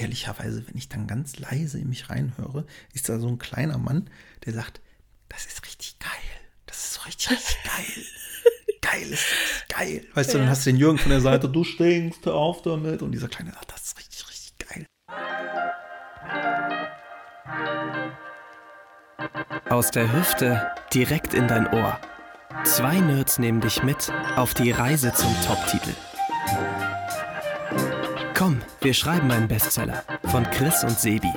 ehrlicherweise, wenn ich dann ganz leise in mich reinhöre, ist da so ein kleiner Mann, der sagt, das ist richtig geil. Das ist so richtig, richtig geil. Geil ist das, geil. Weißt ja. du, dann hast du den Jürgen von der Seite, du stinkst, hör auf damit. Und dieser Kleine sagt, das ist richtig, richtig geil. Aus der Hüfte direkt in dein Ohr. Zwei Nerds nehmen dich mit auf die Reise zum Top-Titel. Wir schreiben einen Bestseller von Chris und Sebi.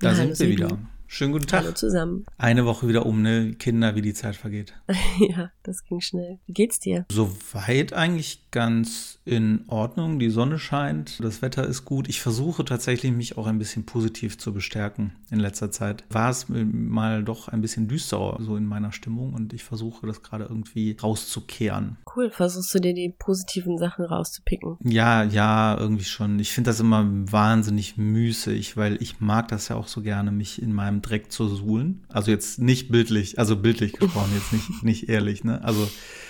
Da sind wir wieder. Schönen guten Tag. Hallo zusammen. Eine Woche wieder um, ne? Kinder, wie die Zeit vergeht. ja, das ging schnell. Wie geht's dir? Soweit eigentlich ganz in Ordnung. Die Sonne scheint, das Wetter ist gut. Ich versuche tatsächlich, mich auch ein bisschen positiv zu bestärken in letzter Zeit. War es mal doch ein bisschen düsterer so in meiner Stimmung und ich versuche das gerade irgendwie rauszukehren. Cool. Versuchst du dir die positiven Sachen rauszupicken? Ja, ja, irgendwie schon. Ich finde das immer wahnsinnig müßig, weil ich mag das ja auch so gerne, mich in meinem Dreck zu suhlen. Also jetzt nicht bildlich, also bildlich gesprochen, jetzt nicht, nicht ehrlich, ne? Also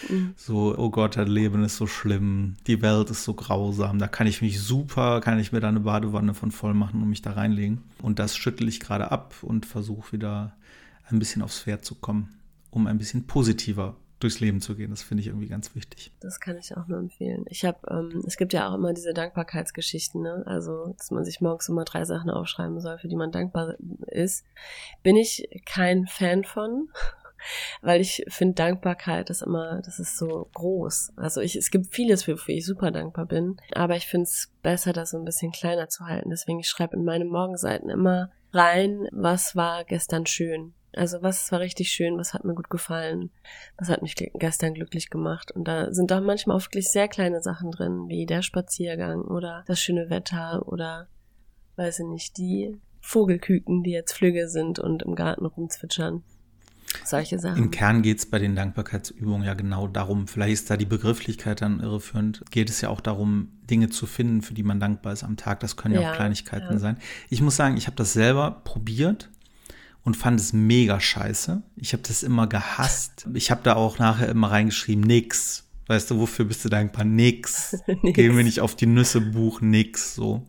mhm. so, oh Gott, das Leben ist so schlimm, die Welt ist so grausam, da kann ich mich super, kann ich mir da eine Badewanne von voll machen und mich da reinlegen. Und das schüttel ich gerade ab und versuche wieder ein bisschen aufs Pferd zu kommen, um ein bisschen positiver durchs Leben zu gehen. Das finde ich irgendwie ganz wichtig. Das kann ich auch nur empfehlen. Ich habe, ähm, es gibt ja auch immer diese Dankbarkeitsgeschichten, ne? Also, dass man sich morgens immer drei Sachen aufschreiben soll, für die man dankbar ist. Bin ich kein Fan von, weil ich finde Dankbarkeit ist immer, das ist so groß. Also ich, es gibt vieles, wofür ich super dankbar bin, aber ich finde es besser, das so ein bisschen kleiner zu halten. Deswegen ich schreibe in meine Morgenseiten immer rein, was war gestern schön also was war richtig schön, was hat mir gut gefallen, was hat mich gestern glücklich gemacht. Und da sind auch manchmal auch wirklich sehr kleine Sachen drin, wie der Spaziergang oder das schöne Wetter oder, weiß ich nicht, die Vogelküken, die jetzt Flügge sind und im Garten rumzwitschern. Solche Sachen. Im Kern geht es bei den Dankbarkeitsübungen ja genau darum, vielleicht ist da die Begrifflichkeit dann irreführend, geht es ja auch darum, Dinge zu finden, für die man dankbar ist am Tag. Das können ja, ja auch Kleinigkeiten ja. sein. Ich muss sagen, ich habe das selber probiert und fand es mega scheiße. Ich habe das immer gehasst. Ich habe da auch nachher immer reingeschrieben, nix. Weißt du, wofür bist du dankbar? Nix. nix. Gehen wir nicht auf die Nüsse, Buch, nix, so.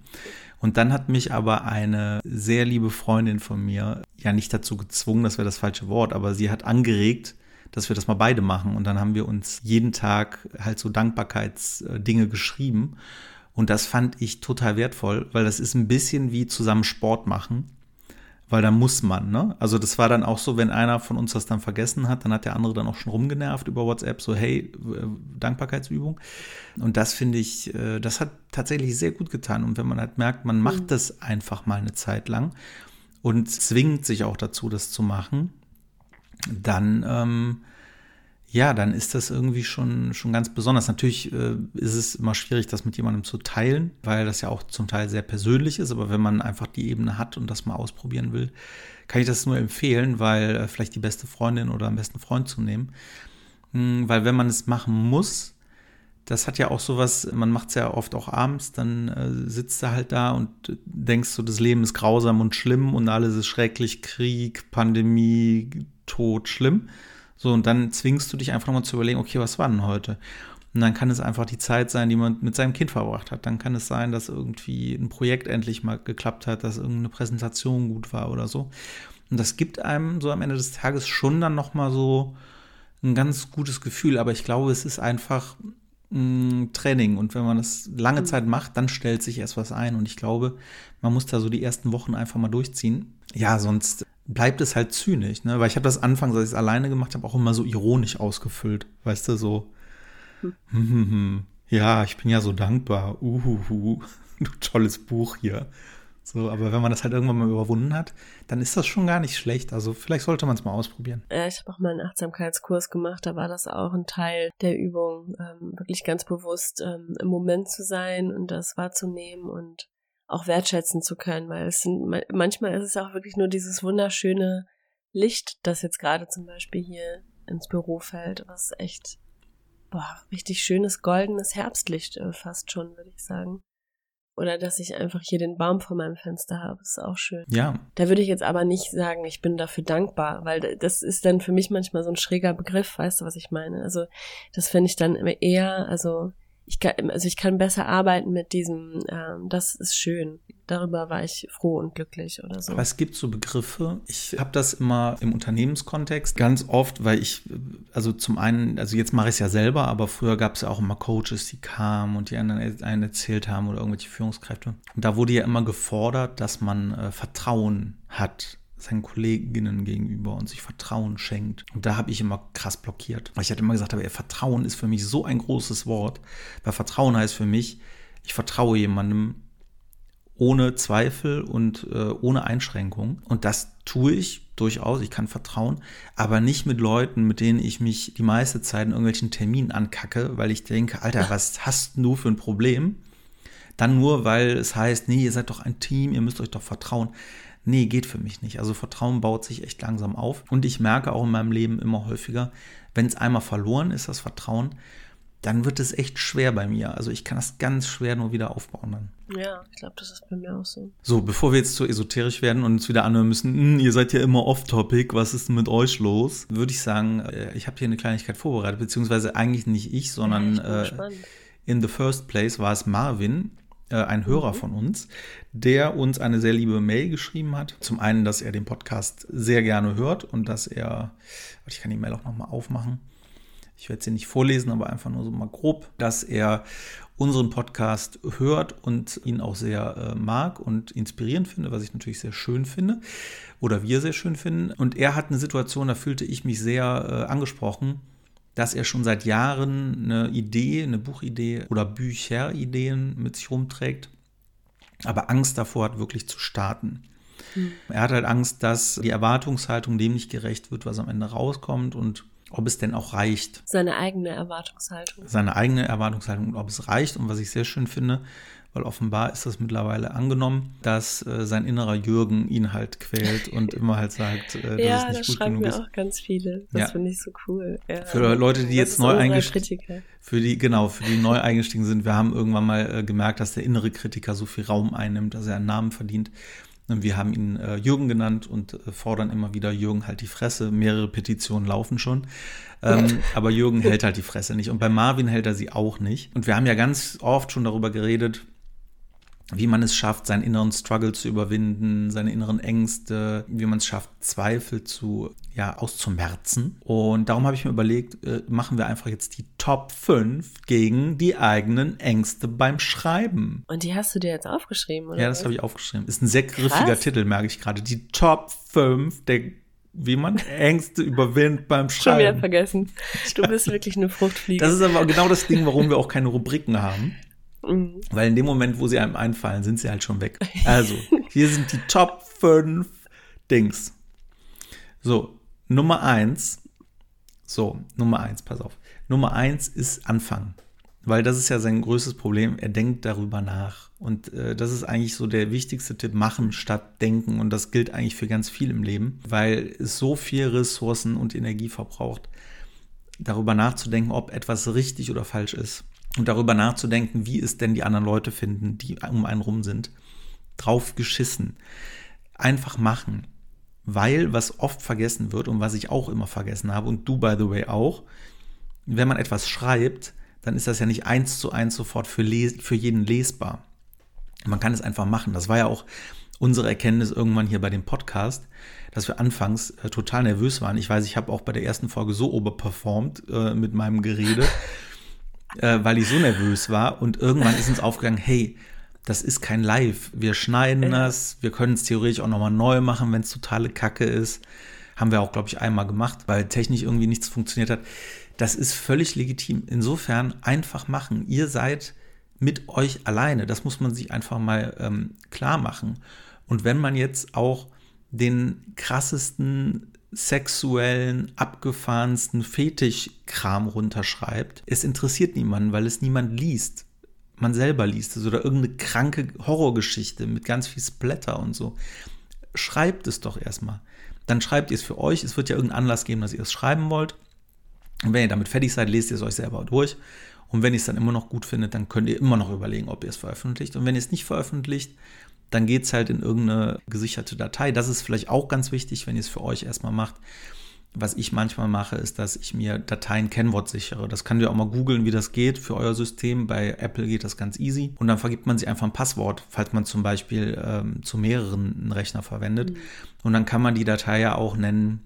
Und dann hat mich aber eine sehr liebe Freundin von mir, ja nicht dazu gezwungen, das wäre das falsche Wort, aber sie hat angeregt, dass wir das mal beide machen. Und dann haben wir uns jeden Tag halt so Dankbarkeitsdinge geschrieben. Und das fand ich total wertvoll, weil das ist ein bisschen wie zusammen Sport machen weil da muss man, ne? Also das war dann auch so, wenn einer von uns das dann vergessen hat, dann hat der andere dann auch schon rumgenervt über WhatsApp, so hey, Dankbarkeitsübung. Und das finde ich, äh, das hat tatsächlich sehr gut getan. Und wenn man halt merkt, man macht mhm. das einfach mal eine Zeit lang und zwingt sich auch dazu, das zu machen, dann ähm, ja, dann ist das irgendwie schon, schon ganz besonders. Natürlich äh, ist es immer schwierig, das mit jemandem zu teilen, weil das ja auch zum Teil sehr persönlich ist. Aber wenn man einfach die Ebene hat und das mal ausprobieren will, kann ich das nur empfehlen, weil äh, vielleicht die beste Freundin oder am besten Freund zu nehmen. Hm, weil wenn man es machen muss, das hat ja auch sowas, man macht es ja oft auch abends, dann äh, sitzt du halt da und denkst so, das Leben ist grausam und schlimm und alles ist schrecklich, Krieg, Pandemie, Tod, schlimm. So, und dann zwingst du dich einfach nochmal zu überlegen, okay, was war denn heute? Und dann kann es einfach die Zeit sein, die man mit seinem Kind verbracht hat. Dann kann es sein, dass irgendwie ein Projekt endlich mal geklappt hat, dass irgendeine Präsentation gut war oder so. Und das gibt einem so am Ende des Tages schon dann nochmal so ein ganz gutes Gefühl. Aber ich glaube, es ist einfach ein Training. Und wenn man das lange mhm. Zeit macht, dann stellt sich erst was ein. Und ich glaube, man muss da so die ersten Wochen einfach mal durchziehen. Ja, sonst bleibt es halt zynisch, ne? Weil ich habe das anfangs, als ich es alleine gemacht habe, auch immer so ironisch ausgefüllt. Weißt du, so. Hm. Hm, hm, hm. ja, ich bin ja so dankbar. Uhuhu. Du tolles Buch hier. So, aber wenn man das halt irgendwann mal überwunden hat, dann ist das schon gar nicht schlecht. Also vielleicht sollte man es mal ausprobieren. Ja, ich habe auch mal einen Achtsamkeitskurs gemacht, da war das auch ein Teil der Übung, ähm, wirklich ganz bewusst ähm, im Moment zu sein und das wahrzunehmen und auch wertschätzen zu können, weil es sind, manchmal ist es auch wirklich nur dieses wunderschöne Licht, das jetzt gerade zum Beispiel hier ins Büro fällt, was echt, boah, richtig schönes goldenes Herbstlicht äh, fast schon, würde ich sagen. Oder dass ich einfach hier den Baum vor meinem Fenster habe. ist auch schön. Ja. Da würde ich jetzt aber nicht sagen, ich bin dafür dankbar, weil das ist dann für mich manchmal so ein schräger Begriff, weißt du, was ich meine? Also das finde ich dann eher, also ich kann, also ich kann besser arbeiten mit diesem, ähm, das ist schön. Darüber war ich froh und glücklich oder so. Aber es gibt so Begriffe. Ich habe das immer im Unternehmenskontext ganz oft, weil ich, also zum einen, also jetzt mache ich es ja selber, aber früher gab es ja auch immer Coaches, die kamen und die anderen einen erzählt haben oder irgendwelche Führungskräfte. Und da wurde ja immer gefordert, dass man äh, Vertrauen hat seinen Kolleginnen gegenüber und sich Vertrauen schenkt. Und da habe ich immer krass blockiert. Weil ich hatte immer gesagt, aber Vertrauen ist für mich so ein großes Wort. Weil Vertrauen heißt für mich, ich vertraue jemandem ohne Zweifel und äh, ohne Einschränkung. Und das tue ich durchaus. Ich kann vertrauen, aber nicht mit Leuten, mit denen ich mich die meiste Zeit in irgendwelchen Terminen ankacke, weil ich denke, Alter, was hast du für ein Problem? Dann nur, weil es heißt, nee, ihr seid doch ein Team, ihr müsst euch doch vertrauen nee, geht für mich nicht. Also Vertrauen baut sich echt langsam auf. Und ich merke auch in meinem Leben immer häufiger, wenn es einmal verloren ist, das Vertrauen, dann wird es echt schwer bei mir. Also ich kann das ganz schwer nur wieder aufbauen dann. Ja, ich glaube, das ist bei mir auch so. So, bevor wir jetzt zu esoterisch werden und uns wieder anhören müssen, hm, ihr seid ja immer off-topic, was ist denn mit euch los? Würde ich sagen, äh, ich habe hier eine Kleinigkeit vorbereitet, beziehungsweise eigentlich nicht ich, sondern ich äh, in the first place war es Marvin, ein Hörer mhm. von uns, der uns eine sehr liebe Mail geschrieben hat. Zum einen, dass er den Podcast sehr gerne hört und dass er, ich kann die Mail auch nochmal aufmachen. Ich werde sie nicht vorlesen, aber einfach nur so mal grob, dass er unseren Podcast hört und ihn auch sehr äh, mag und inspirierend finde, was ich natürlich sehr schön finde oder wir sehr schön finden. Und er hat eine Situation, da fühlte ich mich sehr äh, angesprochen dass er schon seit Jahren eine Idee, eine Buchidee oder Bücherideen mit sich rumträgt, aber Angst davor hat, wirklich zu starten. Mhm. Er hat halt Angst, dass die Erwartungshaltung dem nicht gerecht wird, was am Ende rauskommt und ob es denn auch reicht. Seine eigene Erwartungshaltung. Seine eigene Erwartungshaltung und ob es reicht. Und was ich sehr schön finde, weil offenbar ist das mittlerweile angenommen, dass äh, sein innerer Jürgen ihn halt quält und immer halt sagt, äh, dass ja, es nicht das gut schreiben mir auch ganz viele. Das ja. finde ich so cool. Ja, für Leute, die jetzt neu eingestiegen für die genau, für die neu eingestiegen sind, wir haben irgendwann mal äh, gemerkt, dass der innere Kritiker so viel Raum einnimmt, dass er einen Namen verdient. Und wir haben ihn äh, Jürgen genannt und äh, fordern immer wieder Jürgen halt die Fresse. Mehrere Petitionen laufen schon. Ähm, aber Jürgen hält halt die Fresse nicht. Und bei Marvin hält er sie auch nicht. Und wir haben ja ganz oft schon darüber geredet, wie man es schafft, seinen inneren Struggle zu überwinden, seine inneren Ängste, wie man es schafft, Zweifel zu, ja, auszumerzen. Und darum habe ich mir überlegt, äh, machen wir einfach jetzt die Top 5 gegen die eigenen Ängste beim Schreiben. Und die hast du dir jetzt aufgeschrieben, oder? Ja, das habe ich aufgeschrieben. Ist ein sehr griffiger Krass. Titel, merke ich gerade. Die Top 5 der wie man Ängste überwindet beim Schreiben. Schon wieder vergessen. Du bist wirklich eine Fruchtfliege. Das ist aber genau das Ding, warum wir auch keine Rubriken haben. Mhm. Weil in dem Moment, wo sie einem einfallen, sind sie halt schon weg. Also, hier sind die Top 5 Dings. So, Nummer 1. So, Nummer 1, pass auf. Nummer 1 ist Anfangen. Weil das ist ja sein größtes Problem. Er denkt darüber nach. Und äh, das ist eigentlich so der wichtigste Tipp, machen statt denken. Und das gilt eigentlich für ganz viel im Leben, weil es so viel Ressourcen und Energie verbraucht, darüber nachzudenken, ob etwas richtig oder falsch ist und darüber nachzudenken, wie es denn die anderen Leute finden, die um einen rum sind. Drauf geschissen. Einfach machen. Weil, was oft vergessen wird und was ich auch immer vergessen habe und du, by the way, auch, wenn man etwas schreibt, dann ist das ja nicht eins zu eins sofort für, für jeden lesbar. Man kann es einfach machen. Das war ja auch unsere Erkenntnis irgendwann hier bei dem Podcast, dass wir anfangs äh, total nervös waren. Ich weiß, ich habe auch bei der ersten Folge so oberperformt äh, mit meinem Gerede. äh, weil ich so nervös war. Und irgendwann ist uns aufgegangen, hey, das ist kein Live. Wir schneiden das, wir können es theoretisch auch nochmal neu machen, wenn es totale Kacke ist. Haben wir auch, glaube ich, einmal gemacht, weil technisch irgendwie nichts funktioniert hat. Das ist völlig legitim. Insofern einfach machen. Ihr seid mit euch alleine. Das muss man sich einfach mal ähm, klar machen. Und wenn man jetzt auch den krassesten sexuellen, abgefahrensten Fetischkram runterschreibt. Es interessiert niemanden, weil es niemand liest. Man selber liest es oder irgendeine kranke Horrorgeschichte mit ganz viel Splatter und so. Schreibt es doch erstmal. Dann schreibt ihr es für euch. Es wird ja irgendeinen Anlass geben, dass ihr es schreiben wollt. Und wenn ihr damit fertig seid, lest ihr es euch selber durch Und wenn ihr es dann immer noch gut findet, dann könnt ihr immer noch überlegen, ob ihr es veröffentlicht. Und wenn ihr es nicht veröffentlicht, dann geht es halt in irgendeine gesicherte Datei. Das ist vielleicht auch ganz wichtig, wenn ihr es für euch erstmal macht. Was ich manchmal mache, ist, dass ich mir Dateien Kennwort sichere. Das könnt ihr auch mal googeln, wie das geht für euer System. Bei Apple geht das ganz easy. Und dann vergibt man sich einfach ein Passwort, falls man zum Beispiel ähm, zu mehreren einen Rechner verwendet. Mhm. Und dann kann man die Datei ja auch nennen,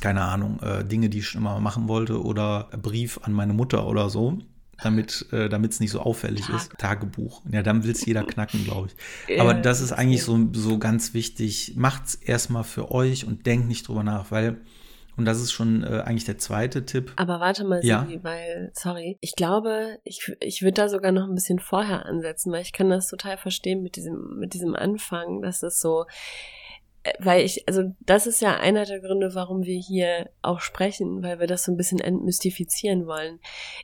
keine Ahnung, äh, Dinge, die ich schon immer machen wollte oder Brief an meine Mutter oder so damit äh, es nicht so auffällig Tag. ist. Tagebuch. Ja, dann will es jeder knacken, glaube ich. Aber das ist eigentlich so, so ganz wichtig. Macht's erstmal für euch und denkt nicht drüber nach, weil und das ist schon äh, eigentlich der zweite Tipp. Aber warte mal, ja. Sibi, weil, sorry, ich glaube, ich, ich würde da sogar noch ein bisschen vorher ansetzen, weil ich kann das total verstehen mit diesem, mit diesem Anfang, dass es so, äh, weil ich, also das ist ja einer der Gründe, warum wir hier auch sprechen, weil wir das so ein bisschen entmystifizieren wollen.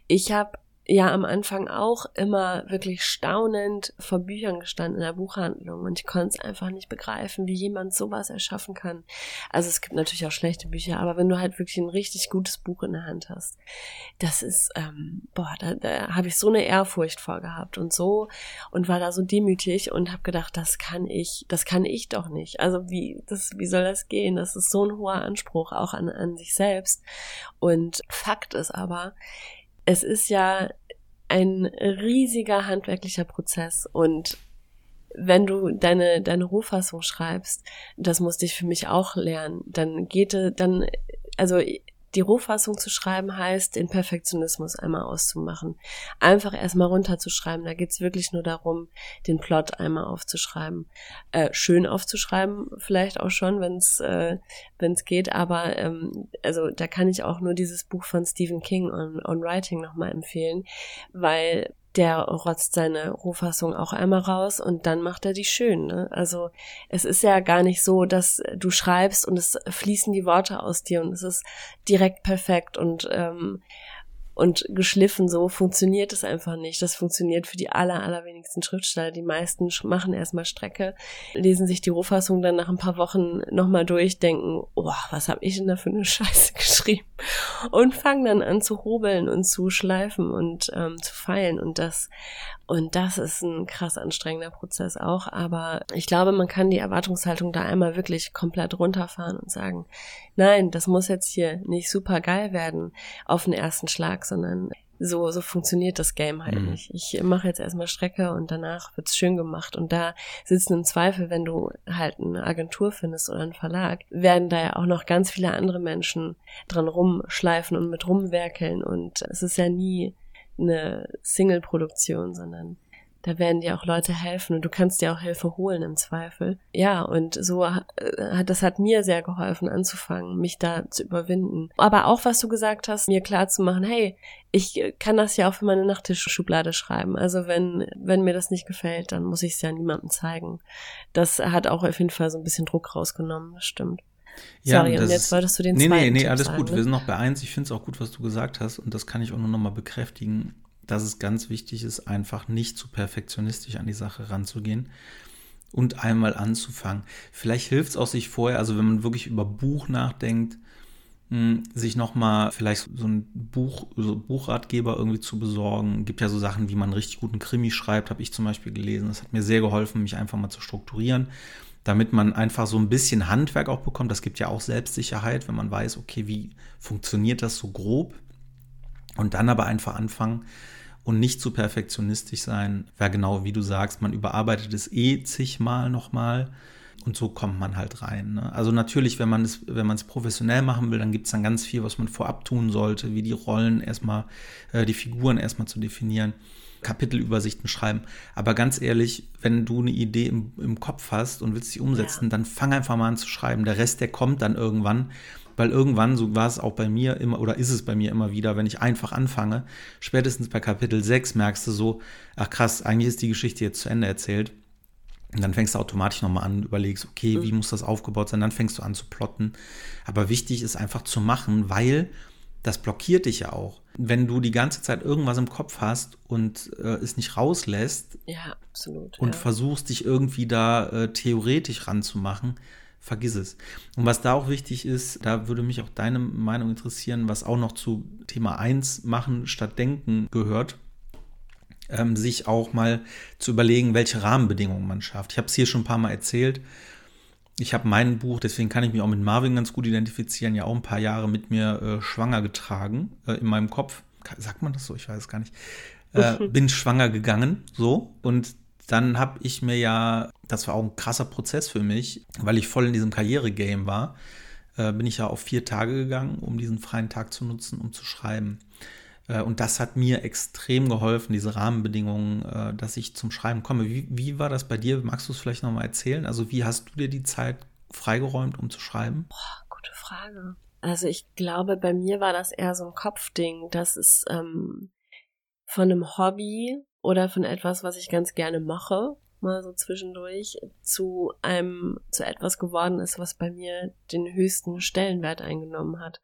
Ich habe ja am Anfang auch immer wirklich staunend vor Büchern gestanden in der Buchhandlung und ich konnte es einfach nicht begreifen, wie jemand sowas erschaffen kann. Also es gibt natürlich auch schlechte Bücher, aber wenn du halt wirklich ein richtig gutes Buch in der Hand hast, das ist, ähm, boah, da, da habe ich so eine Ehrfurcht vorgehabt und so und war da so demütig und habe gedacht, das kann ich, das kann ich doch nicht. Also wie, das, wie soll das gehen? Das ist so ein hoher Anspruch auch an, an sich selbst. Und Fakt ist aber, es ist ja ein riesiger handwerklicher Prozess und wenn du deine, deine Rohfassung schreibst, das musste ich für mich auch lernen, dann geht, dann, also die Rohfassung zu schreiben heißt, den Perfektionismus einmal auszumachen. Einfach erstmal runterzuschreiben. Da geht's wirklich nur darum, den Plot einmal aufzuschreiben. Äh, schön aufzuschreiben, vielleicht auch schon, wenn es äh, wenn's geht. Aber ähm, also da kann ich auch nur dieses Buch von Stephen King on, on Writing nochmal empfehlen, weil der rotzt seine Rohfassung auch einmal raus und dann macht er die schön. Ne? Also es ist ja gar nicht so, dass du schreibst und es fließen die Worte aus dir und es ist direkt perfekt und ähm, und geschliffen so funktioniert es einfach nicht. Das funktioniert für die aller, allerwenigsten Schriftsteller. Die meisten machen erstmal Strecke, lesen sich die Rohfassung dann nach ein paar Wochen nochmal durch, denken, oh, was habe ich denn da für eine Scheiße geschrieben? Und fangen dann an zu hobeln und zu schleifen und ähm, zu feilen und das und das ist ein krass anstrengender Prozess auch. Aber ich glaube, man kann die Erwartungshaltung da einmal wirklich komplett runterfahren und sagen, nein, das muss jetzt hier nicht super geil werden auf den ersten Schlag, sondern so, so funktioniert das Game halt mhm. nicht. Ich mache jetzt erstmal Strecke und danach wird's schön gemacht. Und da sitzen im Zweifel, wenn du halt eine Agentur findest oder einen Verlag, werden da ja auch noch ganz viele andere Menschen dran rumschleifen und mit rumwerkeln. Und es ist ja nie eine Single-Produktion, sondern da werden dir auch Leute helfen und du kannst dir auch Hilfe holen im Zweifel. Ja, und so hat das hat mir sehr geholfen anzufangen, mich da zu überwinden. Aber auch was du gesagt hast, mir klar zu machen, hey, ich kann das ja auch für meine Nachttischschublade schreiben. Also wenn wenn mir das nicht gefällt, dann muss ich es ja niemandem zeigen. Das hat auch auf jeden Fall so ein bisschen Druck rausgenommen, das stimmt. Ja, Sorry, und jetzt wolltest du den nee, zweiten Nee, nee, nee, alles sagen, gut. Ne? Wir sind noch bei eins. Ich finde es auch gut, was du gesagt hast. Und das kann ich auch nur noch mal bekräftigen, dass es ganz wichtig ist, einfach nicht zu perfektionistisch an die Sache ranzugehen und einmal anzufangen. Vielleicht hilft es auch sich vorher, also wenn man wirklich über Buch nachdenkt, hm, sich nochmal vielleicht so ein Buch, so Buchratgeber irgendwie zu besorgen. Gibt ja so Sachen, wie man richtig guten Krimi schreibt, habe ich zum Beispiel gelesen. Das hat mir sehr geholfen, mich einfach mal zu strukturieren damit man einfach so ein bisschen Handwerk auch bekommt. Das gibt ja auch Selbstsicherheit, wenn man weiß, okay, wie funktioniert das so grob. Und dann aber einfach anfangen und nicht zu perfektionistisch sein. Wäre genau wie du sagst, man überarbeitet es eh zigmal nochmal. Und so kommt man halt rein. Ne? Also natürlich, wenn man es, wenn man es professionell machen will, dann gibt es dann ganz viel, was man vorab tun sollte, wie die Rollen erstmal, äh, die Figuren erstmal zu definieren. Kapitelübersichten schreiben. Aber ganz ehrlich, wenn du eine Idee im, im Kopf hast und willst sie umsetzen, ja. dann fang einfach mal an zu schreiben. Der Rest, der kommt dann irgendwann. Weil irgendwann, so war es auch bei mir immer, oder ist es bei mir immer wieder, wenn ich einfach anfange, spätestens bei Kapitel 6 merkst du so, ach krass, eigentlich ist die Geschichte jetzt zu Ende erzählt. Und dann fängst du automatisch nochmal an, überlegst, okay, wie mhm. muss das aufgebaut sein? Dann fängst du an zu plotten. Aber wichtig ist einfach zu machen, weil das blockiert dich ja auch. Wenn du die ganze Zeit irgendwas im Kopf hast und äh, es nicht rauslässt ja, absolut, und ja. versuchst, dich irgendwie da äh, theoretisch ranzumachen, vergiss es. Und was da auch wichtig ist, da würde mich auch deine Meinung interessieren, was auch noch zu Thema 1 machen statt denken gehört, ähm, sich auch mal zu überlegen, welche Rahmenbedingungen man schafft. Ich habe es hier schon ein paar Mal erzählt. Ich habe mein Buch, deswegen kann ich mich auch mit Marvin ganz gut identifizieren, ja auch ein paar Jahre mit mir äh, schwanger getragen äh, in meinem Kopf. Sagt man das so? Ich weiß es gar nicht. Äh, bin schwanger gegangen, so. Und dann habe ich mir ja, das war auch ein krasser Prozess für mich, weil ich voll in diesem Karriere-Game war, äh, bin ich ja auf vier Tage gegangen, um diesen freien Tag zu nutzen, um zu schreiben. Äh, und das hat mir extrem geholfen, diese Rahmenbedingungen, äh, dass ich zum Schreiben komme. Wie, wie war das bei dir? Magst du es vielleicht nochmal erzählen? Also wie hast du dir die Zeit freigeräumt, um zu schreiben? Boah, gute Frage. Also ich glaube, bei mir war das eher so ein Kopfding. Das ist ähm, von einem Hobby oder von etwas, was ich ganz gerne mache, mal so zwischendurch, zu einem, zu etwas geworden ist, was bei mir den höchsten Stellenwert eingenommen hat.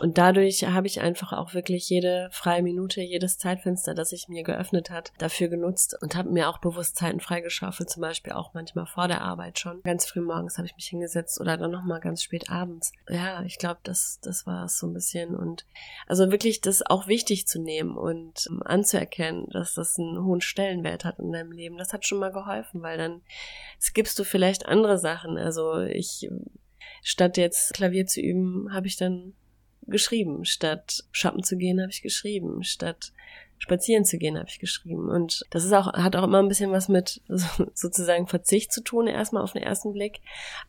Und dadurch habe ich einfach auch wirklich jede freie Minute, jedes Zeitfenster, das sich mir geöffnet hat, dafür genutzt und habe mir auch bewusst Zeiten freigeschaufelt, zum Beispiel auch manchmal vor der Arbeit schon. Ganz früh morgens habe ich mich hingesetzt oder dann nochmal ganz spät abends. Ja, ich glaube, das, das war es so ein bisschen. Und also wirklich das auch wichtig zu nehmen und um, anzuerkennen, dass das einen hohen Stellenwert hat in deinem Leben. Das hat schon mal geholfen, weil dann skippst du vielleicht andere Sachen. Also ich statt jetzt Klavier zu üben, habe ich dann geschrieben. Statt shoppen zu gehen, habe ich geschrieben. Statt spazieren zu gehen, habe ich geschrieben. Und das ist auch, hat auch immer ein bisschen was mit sozusagen Verzicht zu tun, erstmal auf den ersten Blick.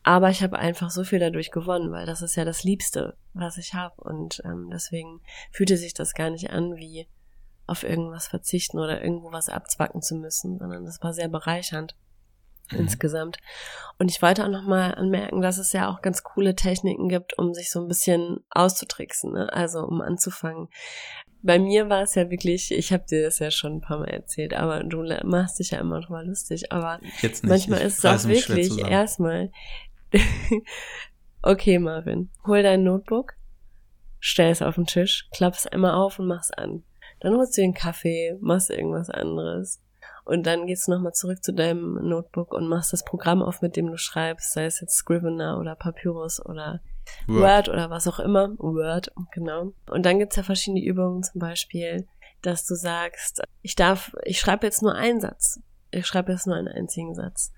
Aber ich habe einfach so viel dadurch gewonnen, weil das ist ja das Liebste, was ich habe. Und ähm, deswegen fühlte sich das gar nicht an, wie auf irgendwas verzichten oder irgendwo was abzwacken zu müssen, sondern das war sehr bereichernd mhm. insgesamt. Und ich wollte auch nochmal anmerken, dass es ja auch ganz coole Techniken gibt, um sich so ein bisschen auszutricksen, ne? also um anzufangen. Bei mir war es ja wirklich, ich habe dir das ja schon ein paar Mal erzählt, aber du machst dich ja immer noch mal lustig, aber manchmal ist es auch wirklich erstmal, okay Marvin, hol dein Notebook, stell es auf den Tisch, klapp es einmal auf und mach's an. Dann holst du den Kaffee, machst irgendwas anderes und dann gehst du nochmal zurück zu deinem Notebook und machst das Programm auf, mit dem du schreibst, sei es jetzt Scrivener oder Papyrus oder Word, Word oder was auch immer. Word, genau. Und dann gibt's ja verschiedene Übungen, zum Beispiel, dass du sagst, ich darf, ich schreibe jetzt nur einen Satz. Ich schreibe jetzt nur einen einzigen Satz.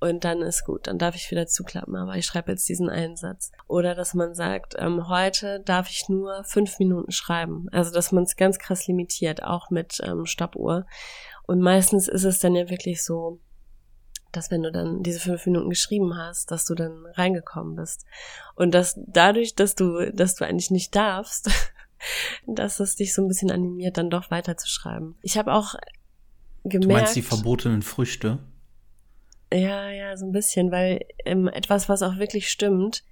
Und dann ist gut, dann darf ich wieder zuklappen, aber ich schreibe jetzt diesen einen Satz. Oder dass man sagt, ähm, heute darf ich nur fünf Minuten schreiben. Also dass man es ganz krass limitiert, auch mit ähm, Stoppuhr. Und meistens ist es dann ja wirklich so, dass wenn du dann diese fünf Minuten geschrieben hast, dass du dann reingekommen bist. Und dass dadurch, dass du, dass du eigentlich nicht darfst, dass es dich so ein bisschen animiert, dann doch weiterzuschreiben. Ich habe auch gemerkt. Du meinst die verbotenen Früchte? Ja, ja, so ein bisschen, weil ähm, etwas, was auch wirklich stimmt,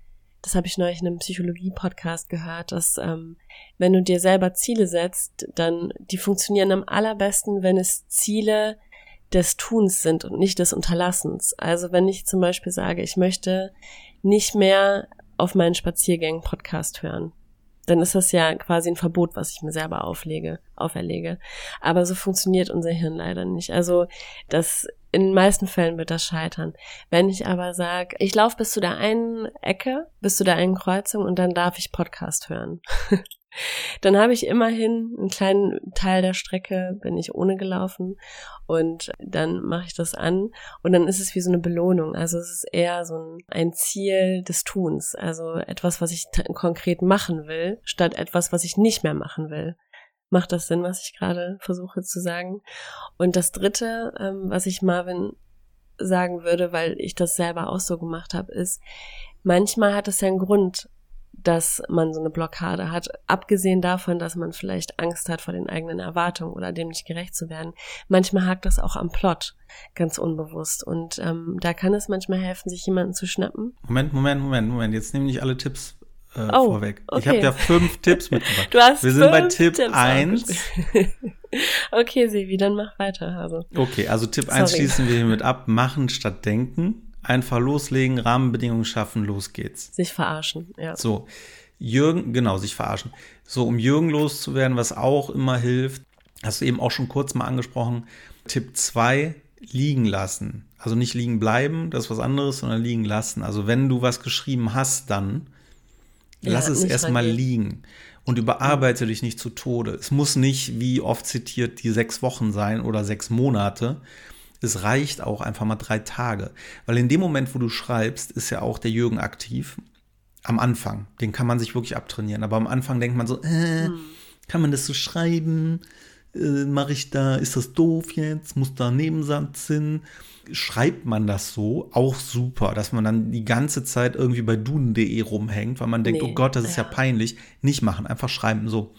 das habe ich neulich in einem Psychologie-Podcast gehört, dass ähm, wenn du dir selber Ziele setzt, dann die funktionieren am allerbesten, wenn es Ziele des Tuns sind und nicht des Unterlassens. Also wenn ich zum Beispiel sage, ich möchte nicht mehr auf meinen Spaziergängen Podcast hören, dann ist das ja quasi ein Verbot, was ich mir selber auflege, auferlege. Aber so funktioniert unser Hirn leider nicht. Also das in den meisten Fällen wird das scheitern. Wenn ich aber sage, ich laufe bis zu der einen Ecke, bis zu der einen Kreuzung und dann darf ich Podcast hören. dann habe ich immerhin einen kleinen Teil der Strecke bin ich ohne gelaufen und dann mache ich das an und dann ist es wie so eine Belohnung. Also es ist eher so ein, ein Ziel des Tuns, also etwas, was ich konkret machen will, statt etwas, was ich nicht mehr machen will. Macht das Sinn, was ich gerade versuche zu sagen? Und das Dritte, ähm, was ich Marvin sagen würde, weil ich das selber auch so gemacht habe, ist, manchmal hat es ja einen Grund, dass man so eine Blockade hat, abgesehen davon, dass man vielleicht Angst hat vor den eigenen Erwartungen oder dem nicht gerecht zu werden. Manchmal hakt das auch am Plot, ganz unbewusst. Und ähm, da kann es manchmal helfen, sich jemanden zu schnappen. Moment, Moment, Moment, Moment. Jetzt nehme ich alle Tipps äh, oh, vorweg. Okay. Ich habe ja fünf Tipps mitgebracht. Du hast Wir sind bei Tipp Tipps 1. okay, Sevi, dann mach weiter. Also. Okay, also Tipp Sorry. 1 schließen wir hiermit ab. Machen statt denken. Einfach loslegen, Rahmenbedingungen schaffen, los geht's. Sich verarschen, ja. So, Jürgen, genau, sich verarschen. So, um Jürgen loszuwerden, was auch immer hilft, hast du eben auch schon kurz mal angesprochen. Tipp 2 liegen lassen. Also nicht liegen bleiben, das ist was anderes, sondern liegen lassen. Also wenn du was geschrieben hast, dann ja, lass es erstmal liegen und überarbeite dich nicht zu Tode. Es muss nicht, wie oft zitiert, die sechs Wochen sein oder sechs Monate. Es reicht auch einfach mal drei Tage. Weil in dem Moment, wo du schreibst, ist ja auch der Jürgen aktiv. Am Anfang. Den kann man sich wirklich abtrainieren. Aber am Anfang denkt man so, äh, hm. kann man das so schreiben? Äh, Mache ich da, ist das doof jetzt? Muss da ein Nebensatz hin? schreibt man das so, auch super, dass man dann die ganze Zeit irgendwie bei duden.de rumhängt, weil man denkt, nee, oh Gott, das ist ja. ja peinlich. Nicht machen, einfach schreiben so.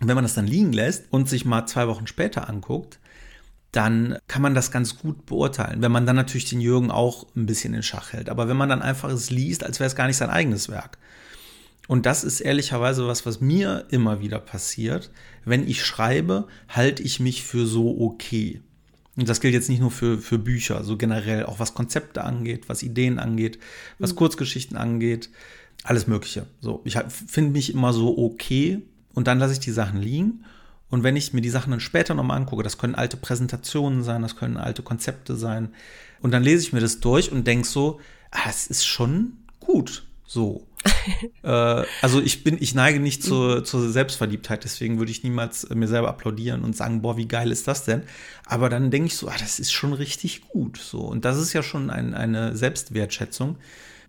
Und wenn man das dann liegen lässt und sich mal zwei Wochen später anguckt, dann kann man das ganz gut beurteilen. Wenn man dann natürlich den Jürgen auch ein bisschen in Schach hält. Aber wenn man dann einfach es liest, als wäre es gar nicht sein eigenes Werk. Und das ist ehrlicherweise was, was mir immer wieder passiert. Wenn ich schreibe, halte ich mich für so okay. Und das gilt jetzt nicht nur für, für Bücher, so generell, auch was Konzepte angeht, was Ideen angeht, was mhm. Kurzgeschichten angeht, alles Mögliche. So, ich finde mich immer so okay und dann lasse ich die Sachen liegen. Und wenn ich mir die Sachen dann später nochmal angucke, das können alte Präsentationen sein, das können alte Konzepte sein. Und dann lese ich mir das durch und denke so, ah, es ist schon gut. So. äh, also ich bin, ich neige nicht zur, zur Selbstverliebtheit, deswegen würde ich niemals mir selber applaudieren und sagen, boah, wie geil ist das denn? Aber dann denke ich so, ah, das ist schon richtig gut. So. Und das ist ja schon ein, eine Selbstwertschätzung,